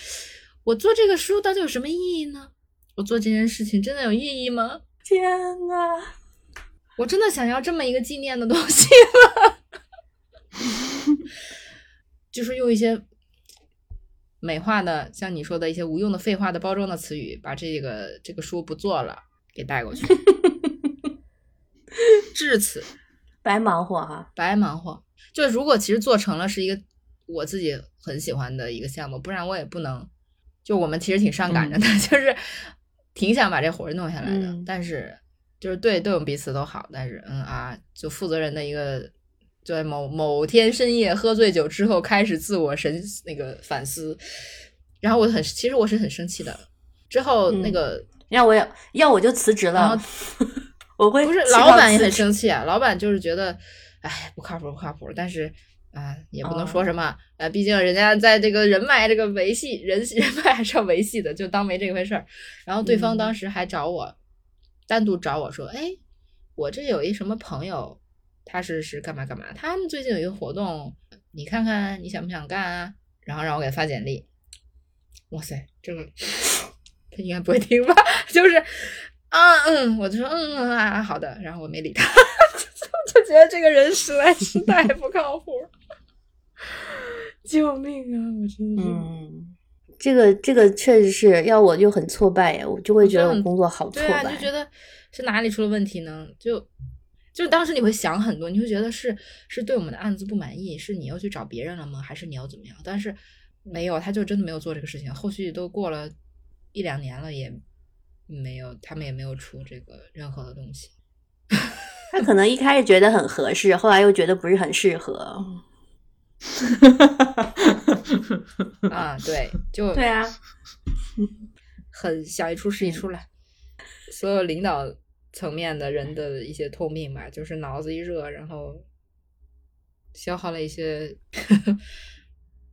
我做这个书到底有什么意义呢？我做这件事情真的有意义吗？天呐，我真的想要这么一个纪念的东西了？就是用一些美化的，像你说的一些无用的废话的包装的词语，把这个这个书不做了给带过去，至此白忙活哈。白忙活。就如果其实做成了是一个我自己很喜欢的一个项目，不然我也不能。就我们其实挺上赶着的，就是挺想把这活儿弄下来的，嗯但是就是对对我们彼此都好，但是嗯啊，就负责人的一个就在某某天深夜喝醉酒之后开始自我神那个反思，然后我很其实我是很生气的。之后那嗯个、要我要要我就辞职然了，我会不是老板也很生气啊，老板就是觉得，哎，不靠谱，不靠谱。但是啊、也不能说哦什么，呃，毕竟人家在这个人脉这个维系人 人脉还是要维系的，就当没这回事儿。然后对方嗯当时还找我，单独找我说，哎，我这有一什么朋友，他是是干嘛干嘛，他们最近有一个活动，你看看你想不想干啊？然后让我给他发简历。哇塞，这个 他应该不会听吧？就是啊嗯，我就说嗯嗯啊好的，然后我没理他，就就觉得这个人实在是太不靠谱，救命啊！我真是，嗯，这个这个确实是要我就很挫败呀，我就会觉得我工作好挫对啊，败。就觉得是哪里出了问题呢？就就当时你会想很多，你会觉得是是对我们的案子不满意，是你又去找别人了吗？还是你要怎么样？但是没有，他就真的没有做这个事情。后续都过了一两年了，也没有，他们也没有出这个任何的东西。他可能一开始觉得很合适，后来又觉得不是很适合。啊，对，就对啊，很想一出是一出来。所有领导层面的人的一些通病吧，就是脑子一热，然后消耗了一些。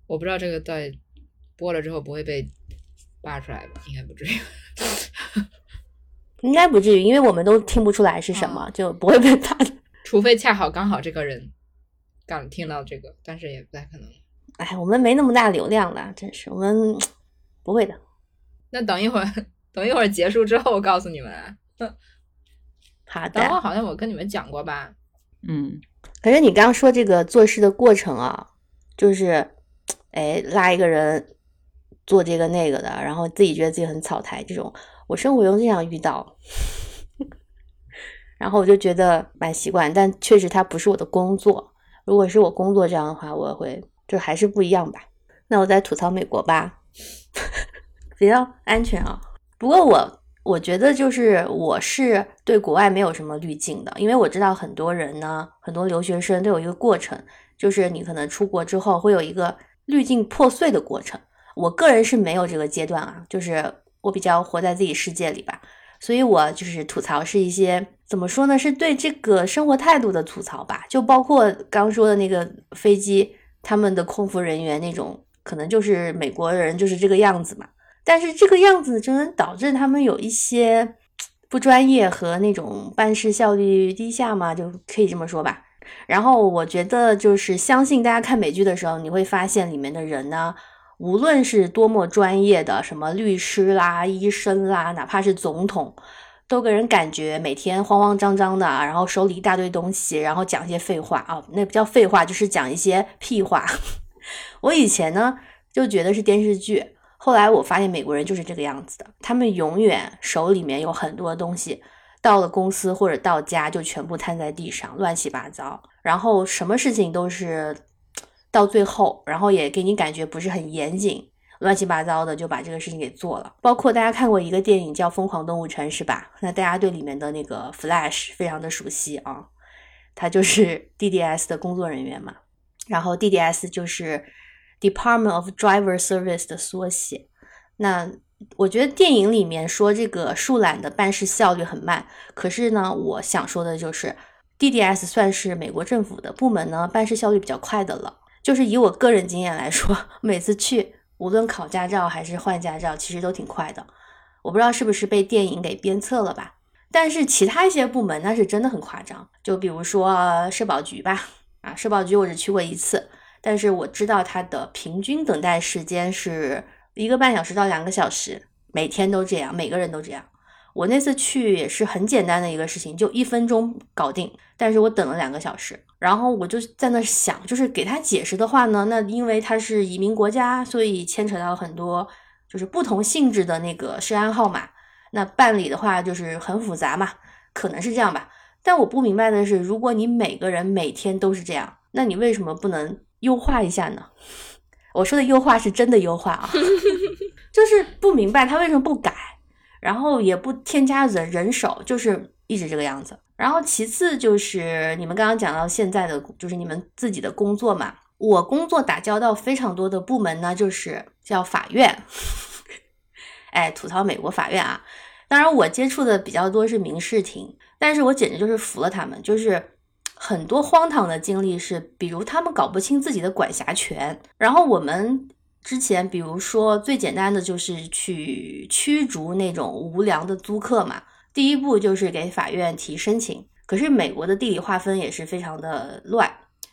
我不知道这个在播了之后不会被扒出来吧？应该不至于。应该不至于，因为我们都听不出来是什么，嗯就不会被扒。除非恰好刚好这个人刚听到这个，但是也不太可能。哎，我们没那么大流量了，真是我们 不会的。那等一会儿，等一会儿结束之后，我告诉你们啊。好等会儿的，好像我跟你们讲过吧？嗯可是你刚刚说这个做事的过程啊，就是，哎，拉一个人做这个那个的，然后自己觉得自己很草台，这种我生活中经常遇到，然后我就觉得蛮习惯，但确实它不是我的工作。如果是我工作这样的话，我会就还是不一样吧。那我再吐槽美国吧，比较安全啊。不过我我觉得就是我是对国外没有什么滤镜的，因为我知道很多人呢，很多留学生都有一个过程，就是你可能出国之后会有一个滤镜破碎的过程。我个人是没有这个阶段啊，就是我比较活在自己世界里吧，所以我就是吐槽是一些怎么说呢，是对这个生活态度的吐槽吧，就包括刚说的那个飞机，他们的空服人员那种，可能就是美国人就是这个样子嘛。但是这个样子就能导致他们有一些不专业和那种办事效率低下嘛，就可以这么说吧。然后我觉得就是相信大家看美剧的时候，你会发现里面的人呢，无论是多么专业的，什么律师啦、医生啦，哪怕是总统，都给人感觉每天慌慌张张的，然后手里一大堆东西，然后讲一些废话啊，那不叫废话，就是讲一些屁话。我以前呢就觉得是电视剧，后来我发现美国人就是这个样子的，他们永远手里面有很多东西。到了公司或者到家就全部摊在地上，乱七八糟，然后什么事情都是到最后，然后也给你感觉不是很严谨，乱七八糟的就把这个事情给做了。包括大家看过一个电影叫《疯狂动物城》是吧？那大家对里面的那个 Flash 非常的熟悉啊，他就是 DDS 的工作人员嘛，然后 DDS 就是 Department of Driver Service 的缩写，那。我觉得电影里面说这个树懒的办事效率很慢，可是呢，我想说的就是，DDS 算是美国政府的部门呢，办事效率比较快的了。就是以我个人经验来说，每次去，无论考驾照还是换驾照，其实都挺快的。我不知道是不是被电影给鞭策了吧？但是其他一些部门那是真的很夸张，就比如说社保局吧，啊，社保局我只去过一次，但是我知道它的平均等待时间是。一个半小时到两个小时，每天都这样，每个人都这样。我那次去也是很简单的一个事情，就一分钟搞定，但是我等了两个小时。然后我就在那想，就是给他解释的话呢，那因为他是移民国家，所以牵扯到很多就是不同性质的那个涉案号码，那办理的话就是很复杂嘛，可能是这样吧。但我不明白的是，如果你每个人每天都是这样，那你为什么不能优化一下呢？我说的优化是真的优化啊，就是不明白他为什么不改，然后也不添加人人手，就是一直这个样子。然后其次就是你们刚刚讲到现在的，就是你们自己的工作嘛。我工作打交道非常多的部门呢，就是叫法院，哎，吐槽美国法院啊。当然我接触的比较多是民事庭，但是我简直就是服了他们，就是。很多荒唐的经历是，比如他们搞不清自己的管辖权，然后我们之前，比如说最简单的就是去驱逐那种无良的租客嘛，第一步就是给法院提申请。可是美国的地理划分也是非常的乱，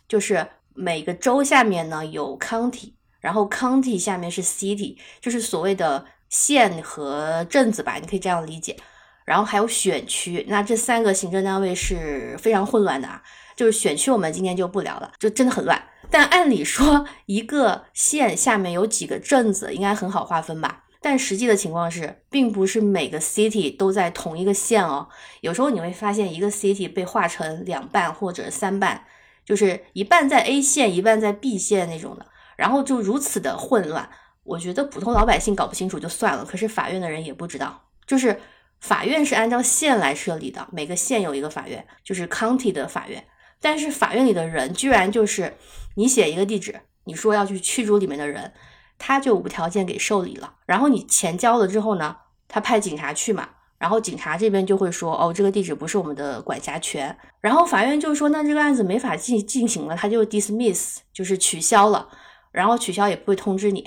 就是每个州下面呢有 county，然后 county 下面是 city，就是所谓的县和镇子吧，你可以这样理解。然后还有选区，那这三个行政单位是非常混乱的啊。就是选区，我们今天就不聊了，就真的很乱。但按理说，一个县下面有几个镇子，应该很好划分吧？但实际的情况是，并不是每个 city 都在同一个县哦。有时候你会发现，一个 city 被划成两半或者三半，就是一半在 A 县，一半在 B 县那种的。然后就如此的混乱，我觉得普通老百姓搞不清楚就算了，可是法院的人也不知道，就是。法院是按照县来设立的，每个县有一个法院，就是 county 的法院。但是法院里的人居然就是你写一个地址，你说要去驱逐里面的人，他就无条件给受理了。然后你钱交了之后呢，他派警察去嘛，然后警察这边就会说，哦，这个地址不是我们的管辖权。然后法院就说，那这个案子没法进进行了，他就 dismiss，就是取消了。然后取消也不会通知你，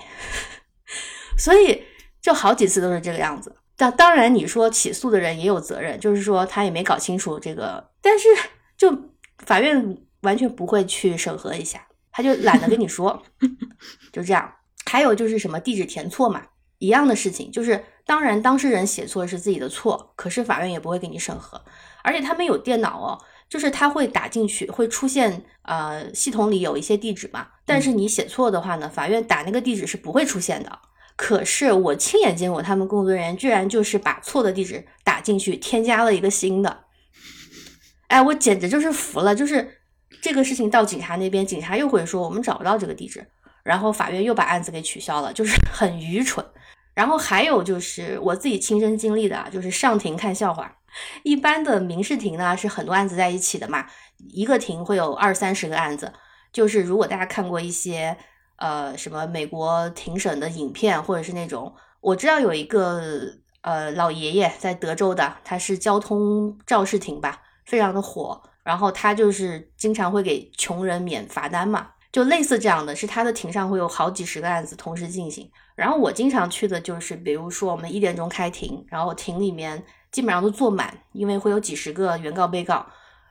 所以就好几次都是这个样子。当当然，你说起诉的人也有责任，就是说他也没搞清楚这个，但是就法院完全不会去审核一下，他就懒得跟你说，就这样。还有就是什么地址填错嘛，一样的事情，就是当然当事人写错是自己的错，可是法院也不会给你审核，而且他们有电脑哦，就是他会打进去，会出现呃系统里有一些地址嘛，但是你写错的话呢，法院打那个地址是不会出现的。可是我亲眼见过，他们工作人员居然就是把错的地址打进去，添加了一个新的。哎，我简直就是服了！就是这个事情到警察那边，警察又会说我们找不到这个地址，然后法院又把案子给取消了，就是很愚蠢。然后还有就是我自己亲身经历的，就是上庭看笑话。一般的民事庭呢是很多案子在一起的嘛，一个庭会有二三十个案子。就是如果大家看过一些。呃，什么美国庭审的影片，或者是那种，我知道有一个呃老爷爷在德州的，他是交通肇事庭吧，非常的火，然后他就是经常会给穷人免罚单嘛，就类似这样的是他的庭上会有好几十个案子同时进行，然后我经常去的就是，比如说我们一点钟开庭，然后庭里面基本上都坐满，因为会有几十个原告被告，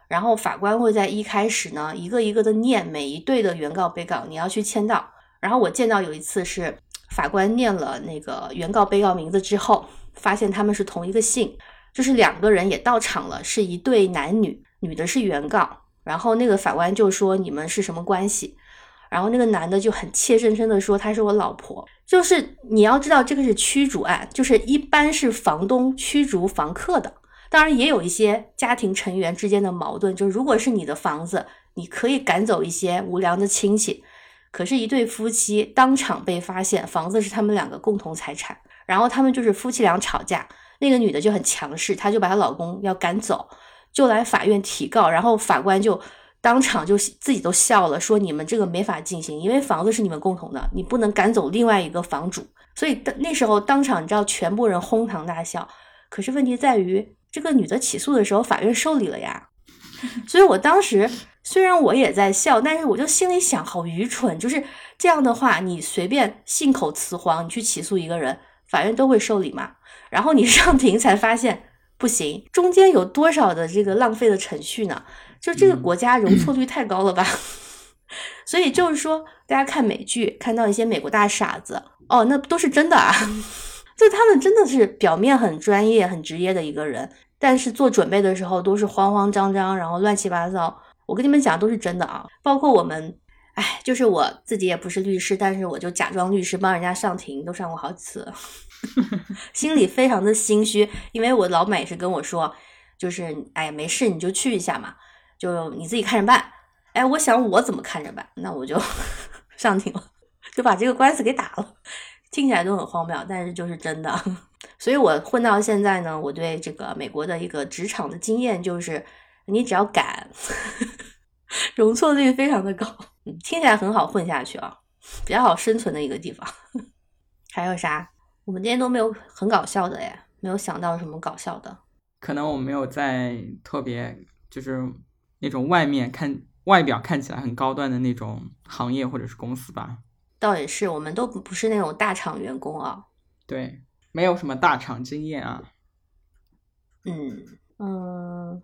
然后法官会在一开始呢，一个一个的念每一对的原告、被告，你要去签到。然后我见到有一次是法官念了那个原告、被告名字之后，发现他们是同一个姓，就是两个人也到场了，是一对男女，女的是原告。然后那个法官就说你们是什么关系？然后那个男的就很怯生生的说她是我老婆。就是你要知道这个是驱逐案，就是一般是房东驱逐房客的。当然也有一些家庭成员之间的矛盾，就是如果是你的房子，你可以赶走一些无良的亲戚。可是，一对夫妻当场被发现房子是他们两个共同财产，然后他们就是夫妻俩吵架，那个女的就很强势，她就把她老公要赶走，就来法院提告，然后法官就当场就自己都笑了，说你们这个没法进行，因为房子是你们共同的，你不能赶走另外一个房主。所以那时候当场你知道全部人哄堂大笑。可是问题在于，这个女的起诉的时候，法院受理了呀，所以我当时。虽然我也在笑，但是我就心里想，好愚蠢！就是这样的话，你随便信口雌黄，你去起诉一个人，法院都会受理嘛。然后你上庭才发现不行，中间有多少的这个浪费的程序呢？就这个国家容错 率太高了吧？所以就是说，大家看美剧，看到一些美国大傻子，哦，那都是真的啊！就他们真的是表面很专业、很职业的一个人，但是做准备的时候都是慌慌张张，然后乱七八糟。我跟你们讲都是真的啊，包括我们，哎，就是我自己也不是律师，但是我就假装律师帮人家上庭，都上过好几次，心里非常的心虚，因为我老板也是跟我说，就是哎呀没事你就去一下嘛，就你自己看着办。哎，我想我怎么看着办，那我就 上庭了，就把这个官司给打了，听起来都很荒谬，但是就是真的。所以我混到现在呢，我对这个美国的一个职场的经验就是。你只要敢，容错率非常的高，听起来很好混下去啊，比较好生存的一个地方。还有啥？我们今天都没有很搞笑的耶，没有想到什么搞笑的。可能我没有在特别就是那种外面看外表看起来很高端的那种行业或者是公司吧。倒也是，我们都不是那种大厂员工啊。对，没有什么大厂经验啊。嗯嗯。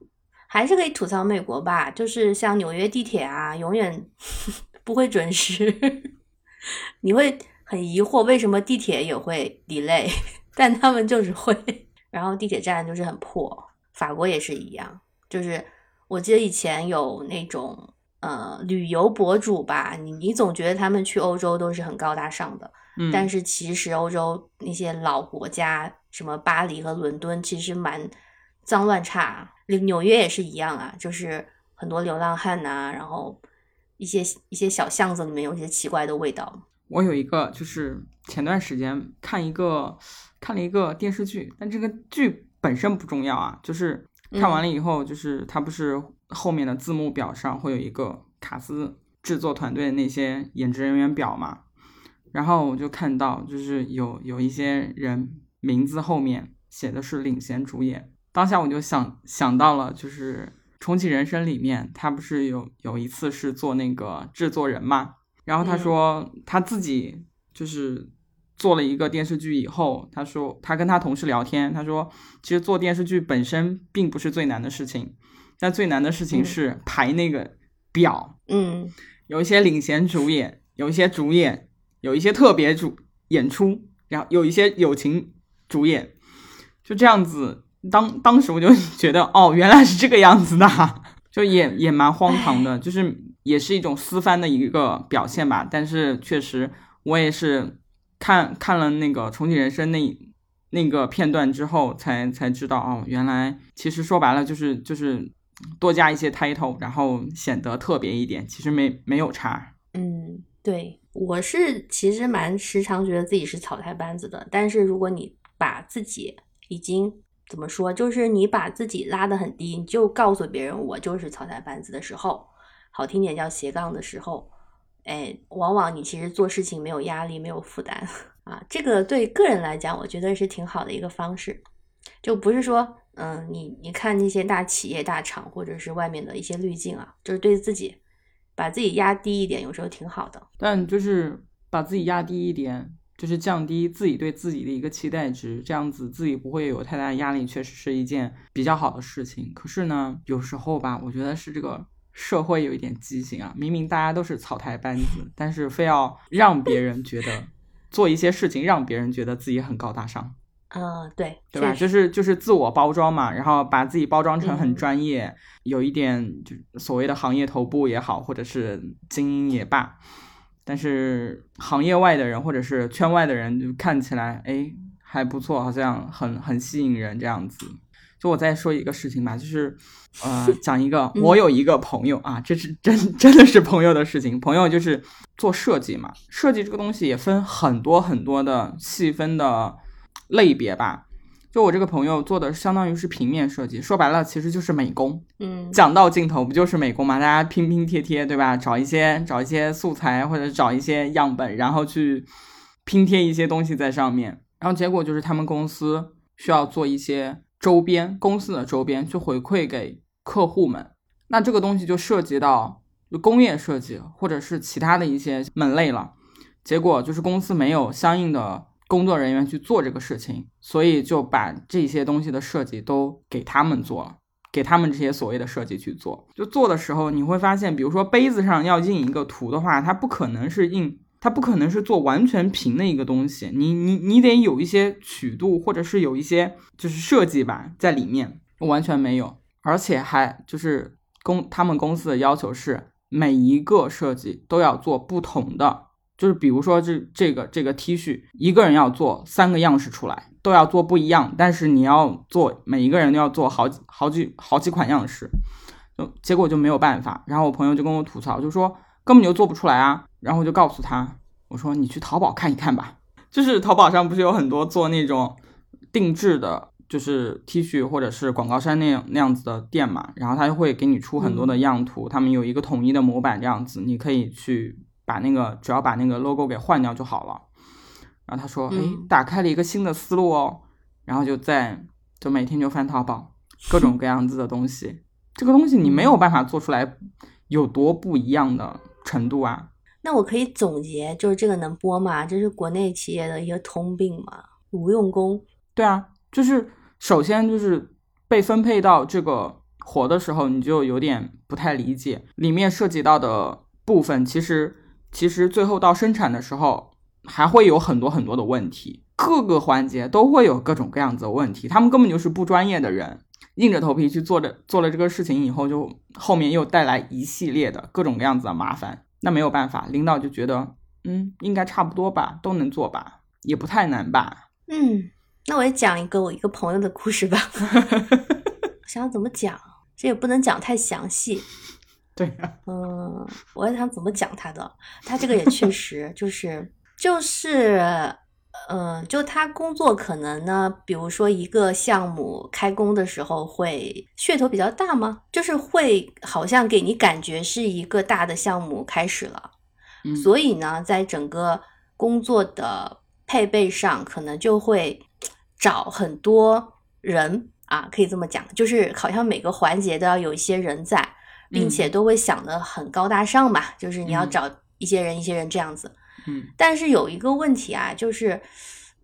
还是可以吐槽美国吧，就是像纽约地铁啊，永远 不会准时，你会很疑惑为什么地铁也会 delay，但他们就是会。然后地铁站就是很破，法国也是一样。就是我记得以前有那种呃旅游博主吧，你你总觉得他们去欧洲都是很高大上的，但是其实欧洲那些老国家，什么巴黎和伦敦，其实蛮脏乱差。纽约也是一样啊，就是很多流浪汉呐，然后一些一些小巷子里面有一些奇怪的味道。我有一个，就是前段时间看一个看了一个电视剧，但这个剧本身不重要啊，就是看完了以后，就是它不是后面的字幕表上会有一个卡斯制作团队的那些演职人员表嘛，然后我就看到就是有有一些人名字后面写的是领衔主演。当下我就想想到了，就是《重启人生》里面，他不是有有一次是做那个制作人嘛？然后他说他自己就是做了一个电视剧以后，他说他跟他同事聊天，他说其实做电视剧本身并不是最难的事情，但最难的事情是排那个表。嗯，有一些领衔主演，有一些主演，有一些特别主演出，然后有一些友情主演，就这样子。当当时我就觉得，哦，原来是这个样子的，就也也蛮荒唐的，就是也是一种私翻的一个表现吧。但是确实，我也是看看了那个重启人生那那个片段之后，才才知道，哦，原来其实说白了就是就是多加一些 title，然后显得特别一点，其实没没有差。嗯，对，我是其实蛮时常觉得自己是草台班子的，但是如果你把自己已经怎么说？就是你把自己拉得很低，你就告诉别人我就是草台班子的时候，好听点叫斜杠的时候，哎，往往你其实做事情没有压力，没有负担啊。这个对个人来讲，我觉得是挺好的一个方式，就不是说，嗯，你你看那些大企业、大厂或者是外面的一些滤镜啊，就是对自己把自己压低一点，有时候挺好的。但就是把自己压低一点，就是降低自己对自己的一个期待值，这样子自己不会有太大的压力，确实是一件比较好的事情。可是呢，有时候吧，我觉得是这个社会有一点畸形啊，明明大家都是草台班子，但是非要让别人觉得 做一些事情，让别人觉得自己很高大上。嗯，对，对吧？就是就是自我包装嘛，然后把自己包装成很嗯专业，有一点就所谓的行业头部也好，或者是精英也罢，但是行业外的人或者是圈外的人就看起来哎还不错，好像很很吸引人这样子。就我再说一个事情吧，就是呃讲一个，嗯我有一个朋友啊，这是真真的是朋友的事情。朋友就是做设计嘛，设计这个东西也分很多很多的细分的类别吧。就我这个朋友做的相当于是平面设计，说白了其实就是美工。嗯讲到尽头不就是美工嘛？大家拼拼贴贴，对吧？找一些找一些素材或者找一些样本，然后去拼贴一些东西在上面。然后结果就是他们公司需要做一些周边，公司的周边去回馈给客户们。那这个东西就涉及到工业设计或者是其他的一些门类了。结果就是公司没有相应的工作人员去做这个事情，所以就把这些东西的设计都给他们做了。给他们这些所谓的设计去做，就做的时候你会发现，比如说杯子上要印一个图的话，它不可能是印，它不可能是做完全平的一个东西，你你你得有一些曲度，或者是有一些就是设计吧在里面，完全没有，而且还就是公他们公司的要求是每一个设计都要做不同的，就是比如说这这个这个 T 恤，一个人要做三个样式出来。都要做不一样，但是你要做每一个人都要做好几好几好几款样式，就结果就没有办法。然后我朋友就跟我吐槽，就说根本就做不出来啊。然后我就告诉他，我说你去淘宝看一看吧，就是淘宝上不是有很多做那种定制的，就是 T 恤或者是广告衫那样那样子的店嘛，然后他就会给你出很多的样图，他们有一个统一的模板这样子，你可以去把那个只要把那个 logo 给换掉就好了。然后他说：“哎嗯，打开了一个新的思路哦。”然后就在就每天就翻淘宝，各种各样子的东西。这个东西你没有办法做出来有多不一样的程度啊。那我可以总结，就是这个能播吗？这是国内企业的一个通病嘛，无用功。对啊，就是首先就是被分配到这个活的时候，你就有点不太理解里面涉及到的部分，其实其实最后到生产的时候。还会有很多很多的问题，各个环节都会有各种各样子的问题。他们根本就是不专业的人，硬着头皮去做的，做了这个事情以后，就后面又带来一系列的各种各样子的麻烦。那没有办法，领导就觉得，嗯，应该差不多吧，都能做吧，也不太难吧。嗯，那我也讲一个我一个朋友的故事吧。想怎么讲，这也不能讲太详细。对呀、嗯，我也想怎么讲他的。他这个也确 实就是。就是，嗯，就他工作可能呢，比如说一个项目开工的时候会噱头比较大吗？就是会好像给你感觉是一个大的项目开始了，嗯、所以呢，在整个工作的配备上，可能就会找很多人啊，可以这么讲，就是好像每个环节都要有一些人在，并且都会想的很高大上嘛，就是你要找一些人，一些人这样子。嗯，但是有一个问题啊，就是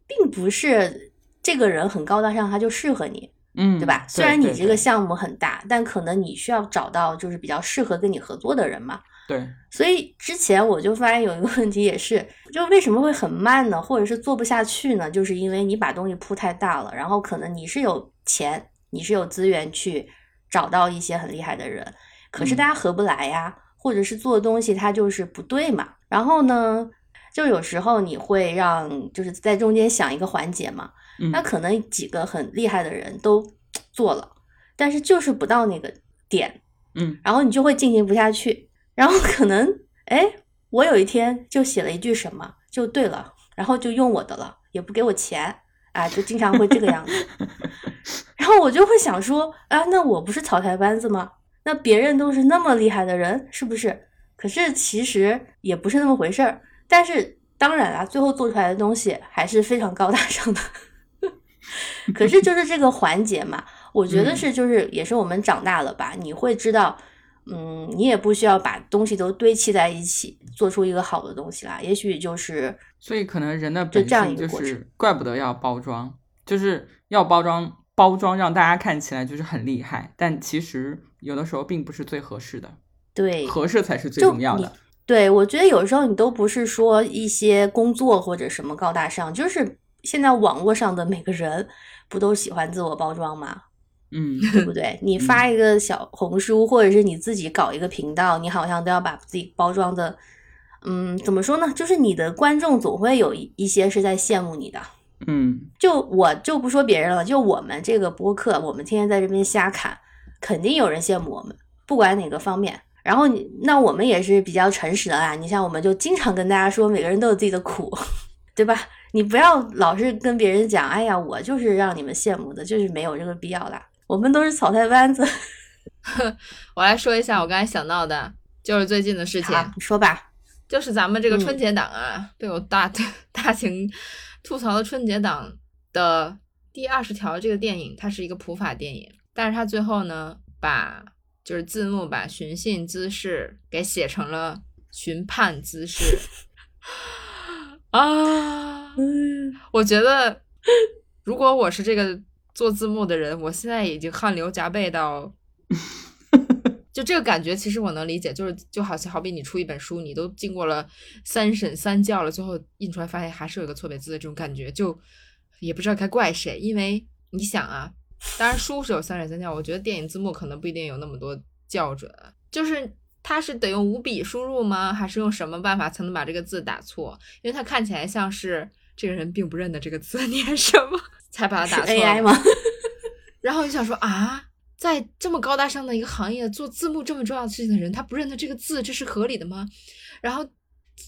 并不是这个人很高大上，他就适合你，嗯，对吧？虽然你这个项目很大，但可能你需要找到就是比较适合跟你合作的人嘛。对，所以之前我就发现有一个问题，也是就为什么会很慢呢？或者是做不下去呢？就是因为你把东西铺太大了，然后可能你是有钱，你是有资源去找到一些很厉害的人，可是大家合不来呀，嗯、或者是做的东西它就是不对嘛。然后呢？就有时候你会让就是在中间想一个环节嘛，嗯、那可能几个很厉害的人都做了，但是就是不到那个点，嗯，然后你就会进行不下去，然后可能哎，我有一天就写了一句什么就对了，然后就用我的了，也不给我钱啊，就经常会这个样子，然后我就会想说啊，那我不是草台班子吗？那别人都是那么厉害的人，是不是？可是其实也不是那么回事儿。但是当然啦，最后做出来的东西还是非常高大上的。可是就是这个环节嘛，我觉得是就是也是我们长大了吧，你会知道嗯，你也不需要把东西都堆砌在一起，做出一个好的东西啦。也许就是，所以可能人的本性就是怪不得要包装，就是要包装包装，让大家看起来就是很厉害，但其实有的时候并不是最合适的，对，合适才是最重要的。对，我觉得有时候你都不是说一些工作或者什么高大上，就是现在网络上的每个人不都喜欢自我包装吗？嗯，对不对？你发一个小红书，或者是你自己搞一个频道，你好像都要把自己包装的，嗯，怎么说呢？就是你的观众总会有一一些是在羡慕你的。嗯，就我就不说别人了，就我们这个播客，我们天天在这边瞎侃，肯定有人羡慕我们，不管哪个方面。然后你那我们也是比较诚实的啦，你像我们就经常跟大家说，每个人都有自己的苦，对吧？你不要老是跟别人讲，哎呀，我就是让你们羡慕的，就是没有这个必要啦。我们都是草台班子。我来说一下我刚才想到的，就是最近的事情，你说吧。就是咱们这个嗯春节档啊，被我大 大型吐槽的春节档的第二十条这个电影，它是一个普法电影，但是它最后呢，把就是字幕把寻衅滋事给写成了寻叛滋事 啊！嗯，我觉得如果我是这个做字幕的人，我现在已经汗流浃背到。就这个感觉，其实我能理解，就是就好像好比你出一本书，你都经过了三审三校了，最后印出来发现还是有个错别字的这种感觉，就也不知道该怪谁。因为你想啊，当然书是有三审三校，我觉得电影字幕可能不一定有那么多校准，就是它是得用五笔输入吗？还是用什么办法才能把这个字打错？因为它看起来像是这个人并不认得这个字念什么，才把它是打错。AI 吗？然后我就想说啊，在这么高大上的一个行业做字幕这么重要的事情的人，他不认得这个字，这是合理的吗？然后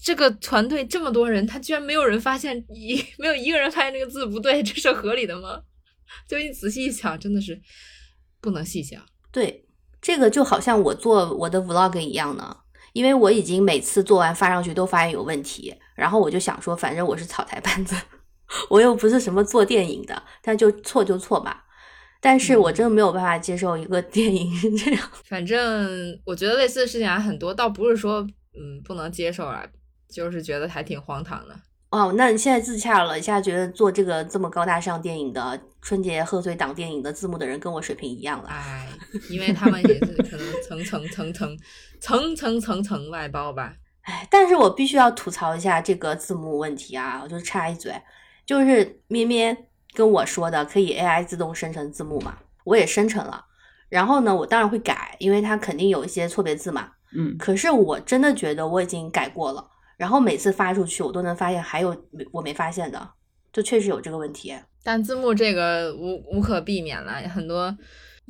这个团队这么多人，他居然没有人发现一 没有一个人发现这个字不对，这是合理的吗？就你仔细一想，真的是不能细想。对，这个就好像我做我的 vlog 一样呢，因为我已经每次做完发上去都发现有问题，然后我就想说，反正我是草台班子，我又不是什么做电影的，但就错就错吧。但是我真的没有办法接受一个电影是这样。反正我觉得类似的事情还很多，倒不是说嗯不能接受啊，就是觉得还挺荒唐的。哦，那你现在自洽了，一下觉得做这个这么高大上电影的春节贺岁档电影的字幕的人跟我水平一样了。哎，因为他们也是层层层层层层层层层外包吧。哎，但是我必须要吐槽一下这个字幕问题啊，我就插一嘴。就是咩咩跟我说的可以 AI 自动生成字幕嘛，我也生成了。然后呢，我当然会改，因为它肯定有一些错别字嘛。嗯，可是我真的觉得我已经改过了，然后每次发出去，我都能发现还有没我没发现的，就确实有这个问题。但字幕这个无无可避免了，很多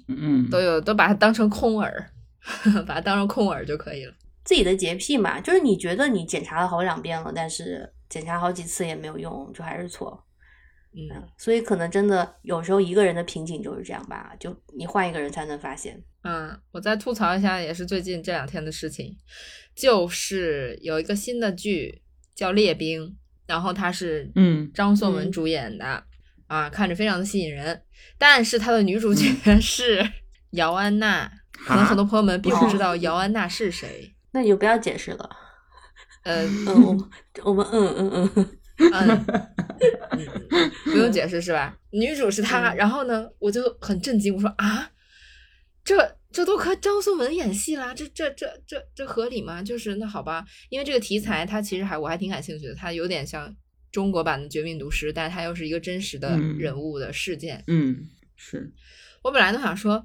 嗯，都有都把它当成空耳，把它当成空耳就可以了。自己的洁癖嘛，就是你觉得你检查了好两遍了，但是检查好几次也没有用，就还是错。嗯，所以可能真的有时候一个人的瓶颈就是这样吧，就你换一个人才能发现。嗯，我再吐槽一下，也是最近这两天的事情，就是有一个新的剧叫《列兵》，然后它是嗯张颂文嗯主演的，啊，看着非常的吸引人，但是它的女主角 是姚安娜，可能很多朋友们并不知道姚安娜是谁，那你就不要解释了。呃，嗯，我们嗯嗯嗯，嗯，嗯不用解释是吧？女主是她，嗯然后呢，我就很震惊，我说啊，这这都和张颂文演戏啦，这这这这这合理吗？就是那好吧，因为这个题材它其实还我还挺感兴趣的，它有点像中国版的《绝命毒师》，但是它又是一个真实的嗯人物的事件。嗯是，我本来都想说，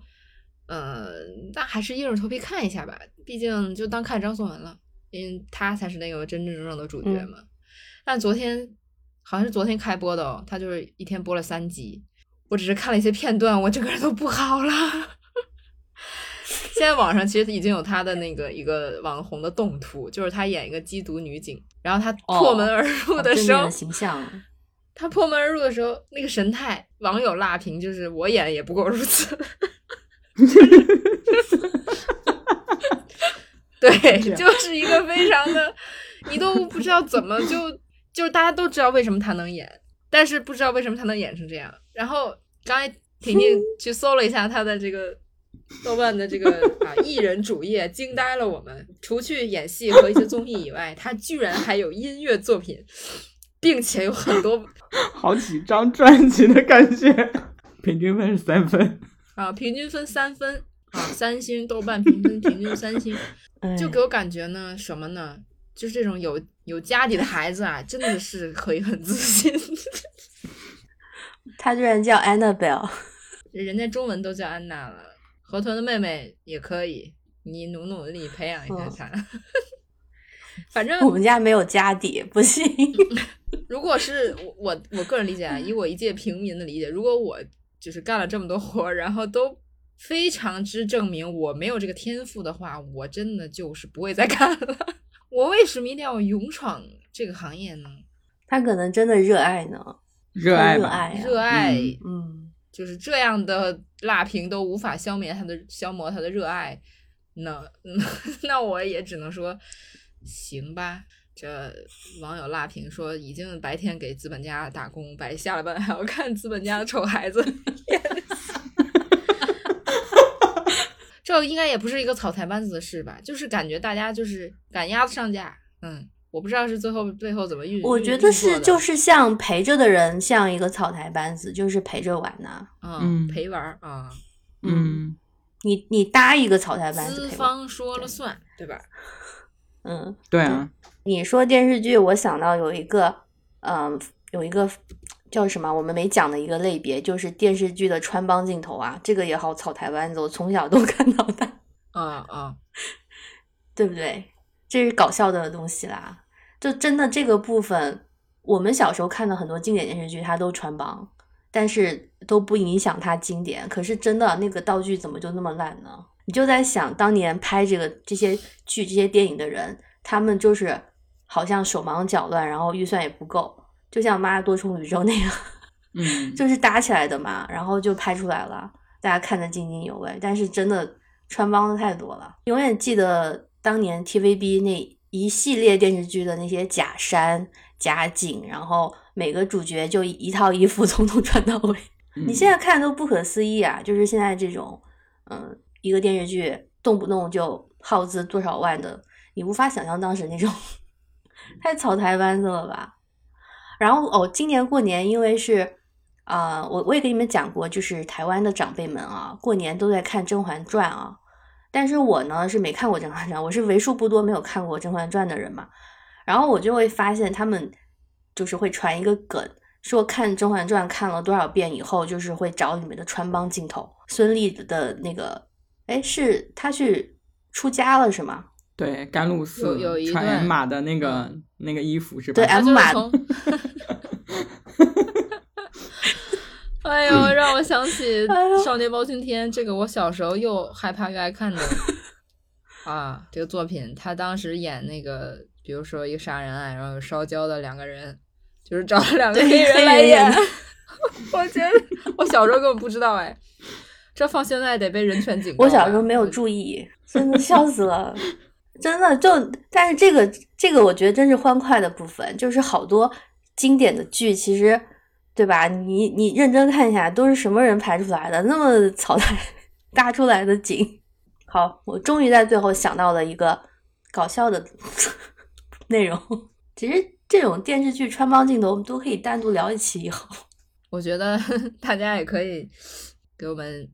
呃，那还是硬着头皮看一下吧，毕竟就当看张颂文了，因为他才是那个真真正正的主角嗯嘛。但昨天好像是昨天开播的哦，他就是一天播了三集，我只是看了一些片段，我整个人都不好了。现在网上其实已经有他的那个一个网红的动图，就是他演一个缉毒女警，然后他破门而入的时候，形象。他破门而入的时候，那个神态，网友辣评就是我演也不过如此。对，就是一个非常的，你都不知道怎么就就是大家都知道为什么他能演，但是不知道为什么他能演成这样。然后刚才婷婷去搜了一下他的这个豆瓣的这个啊艺人主页惊呆了我们，除去演戏和一些综艺以外，他居然还有音乐作品，并且有很多 好几张专辑的感觉，平均分是三分。啊，平均分三分啊，三星，豆瓣评分平均三星，哎就给我感觉呢，什么呢？就是这种有有家底的孩子啊，真的是可以很自信。他居然叫 Annabelle，人家中文都叫安娜了，河豚的妹妹也可以，你努努力培养一下嗯她。反正我们家没有家底，不行。如果是我我我个人理解啊，以我一介平民的理解，如果我就是干了这么多活儿，然后都非常之证明我没有这个天赋的话，我真的就是不会再干了。我为什么一定要勇闯这个行业呢？他可能真的热爱呢，热爱，热爱啊热爱嗯嗯，就是这样的辣评都无法消灭他的消磨他的热爱，那 那我也只能说行吧。这网友辣评说，已经白天给资本家打工，白下了班还要看资本家的丑孩子 演的戏。这应该也不是一个草台班子的事吧？就是感觉大家就是赶鸭子上架，嗯，我不知道是最后背后怎么运。我觉得是就是像陪着的人像一个草台班子，就是陪着玩呐、嗯嗯陪玩啊，嗯，你你搭一个草台班子资，方说了算，对吧？嗯，对啊，你说电视剧，我想到有一个，嗯、有一个叫什么，我们没讲的一个类别，就是电视剧的穿帮镜头啊，这个也好草台班子，我从小都 看到大，啊啊，对不对？这是搞笑的东西啦。就真的这个部分，我们小时候看的很多经典电视剧，它都穿帮，但是都不影响它经典。可是真的那个道具怎么就那么烂呢？你就在想，当年拍这个这些剧、这些电影的人，他们就是好像手忙脚乱，然后预算也不够，就像《妈多重宇宙》那样，嗯，就是搭起来的嘛，然后就拍出来了，大家看得津津有味。但是真的穿帮的太多了，永远记得当年 TVB 那一系列电视剧的那些假山、假景，然后每个主角就一套衣服 从头穿到尾。嗯你现在看都不可思议啊！就是现在这种，嗯，一个电视剧动不动就耗资多少万的，你无法想象当时那种，太草台班子了吧？然后哦，今年过年因为是，啊、我我也跟你们讲过，就是台湾的长辈们啊，过年都在看《甄嬛传》啊，但是我呢是没看过《甄嬛传》，我是为数不多没有看过《甄嬛传》的人嘛。然后我就会发现他们就是会传一个梗，说看《甄嬛传》看了多少遍以后，就是会找里面的穿帮镜头。孙俪的那个，哎，是她去出家了是吗？对甘露寺有有一穿段 M 码的那个那个衣服是吧？对他 M 就是码从 哎呦，让我想起少年包青天》这个我小时候又害怕又爱看的 啊，这个作品，他当时演那个，比如说一个杀人案，然后有烧焦的两个人，就是找了两个对黑人来演。我觉得我小时候根本不知道哎，这放现在得被人权警告。我小时候没有注意，真的笑死了，真的就，但是这个这个我觉得真是欢快的部分，就是好多经典的剧，其实对吧？你你认真看一下，都是什么人拍出来的？那么 草台搭出来的景。好，我终于在最后想到了一个搞笑的 内容。其实这种电视剧穿帮镜头，我们都可以单独聊一期以后。我觉得大家也可以给我们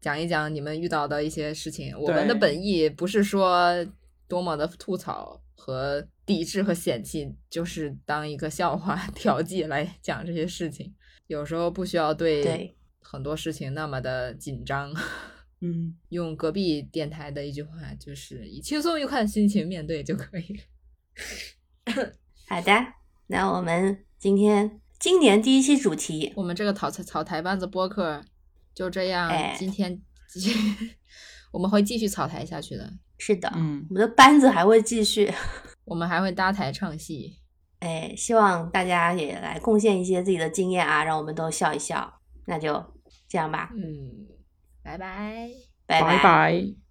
讲一讲你们遇到的一些事情。我们的本意不是说多么的吐槽和抵制和嫌弃，就是当一个笑话 调剂来讲这些事情。有时候不需要对对很多事情那么的紧张。嗯，用隔壁电台的一句话，就是以轻松愉快的心情面对就可以了。好的，那我们今天今年第一期主题我们这个草草草台班子播客就这样，哎今天我们会继续草台下去的。是的，嗯我们的班子还会继续。我们还会搭台唱戏。哎，希望大家也来贡献一些自己的经验啊，让我们都笑一笑。那就这样吧，嗯，拜拜。拜拜拜。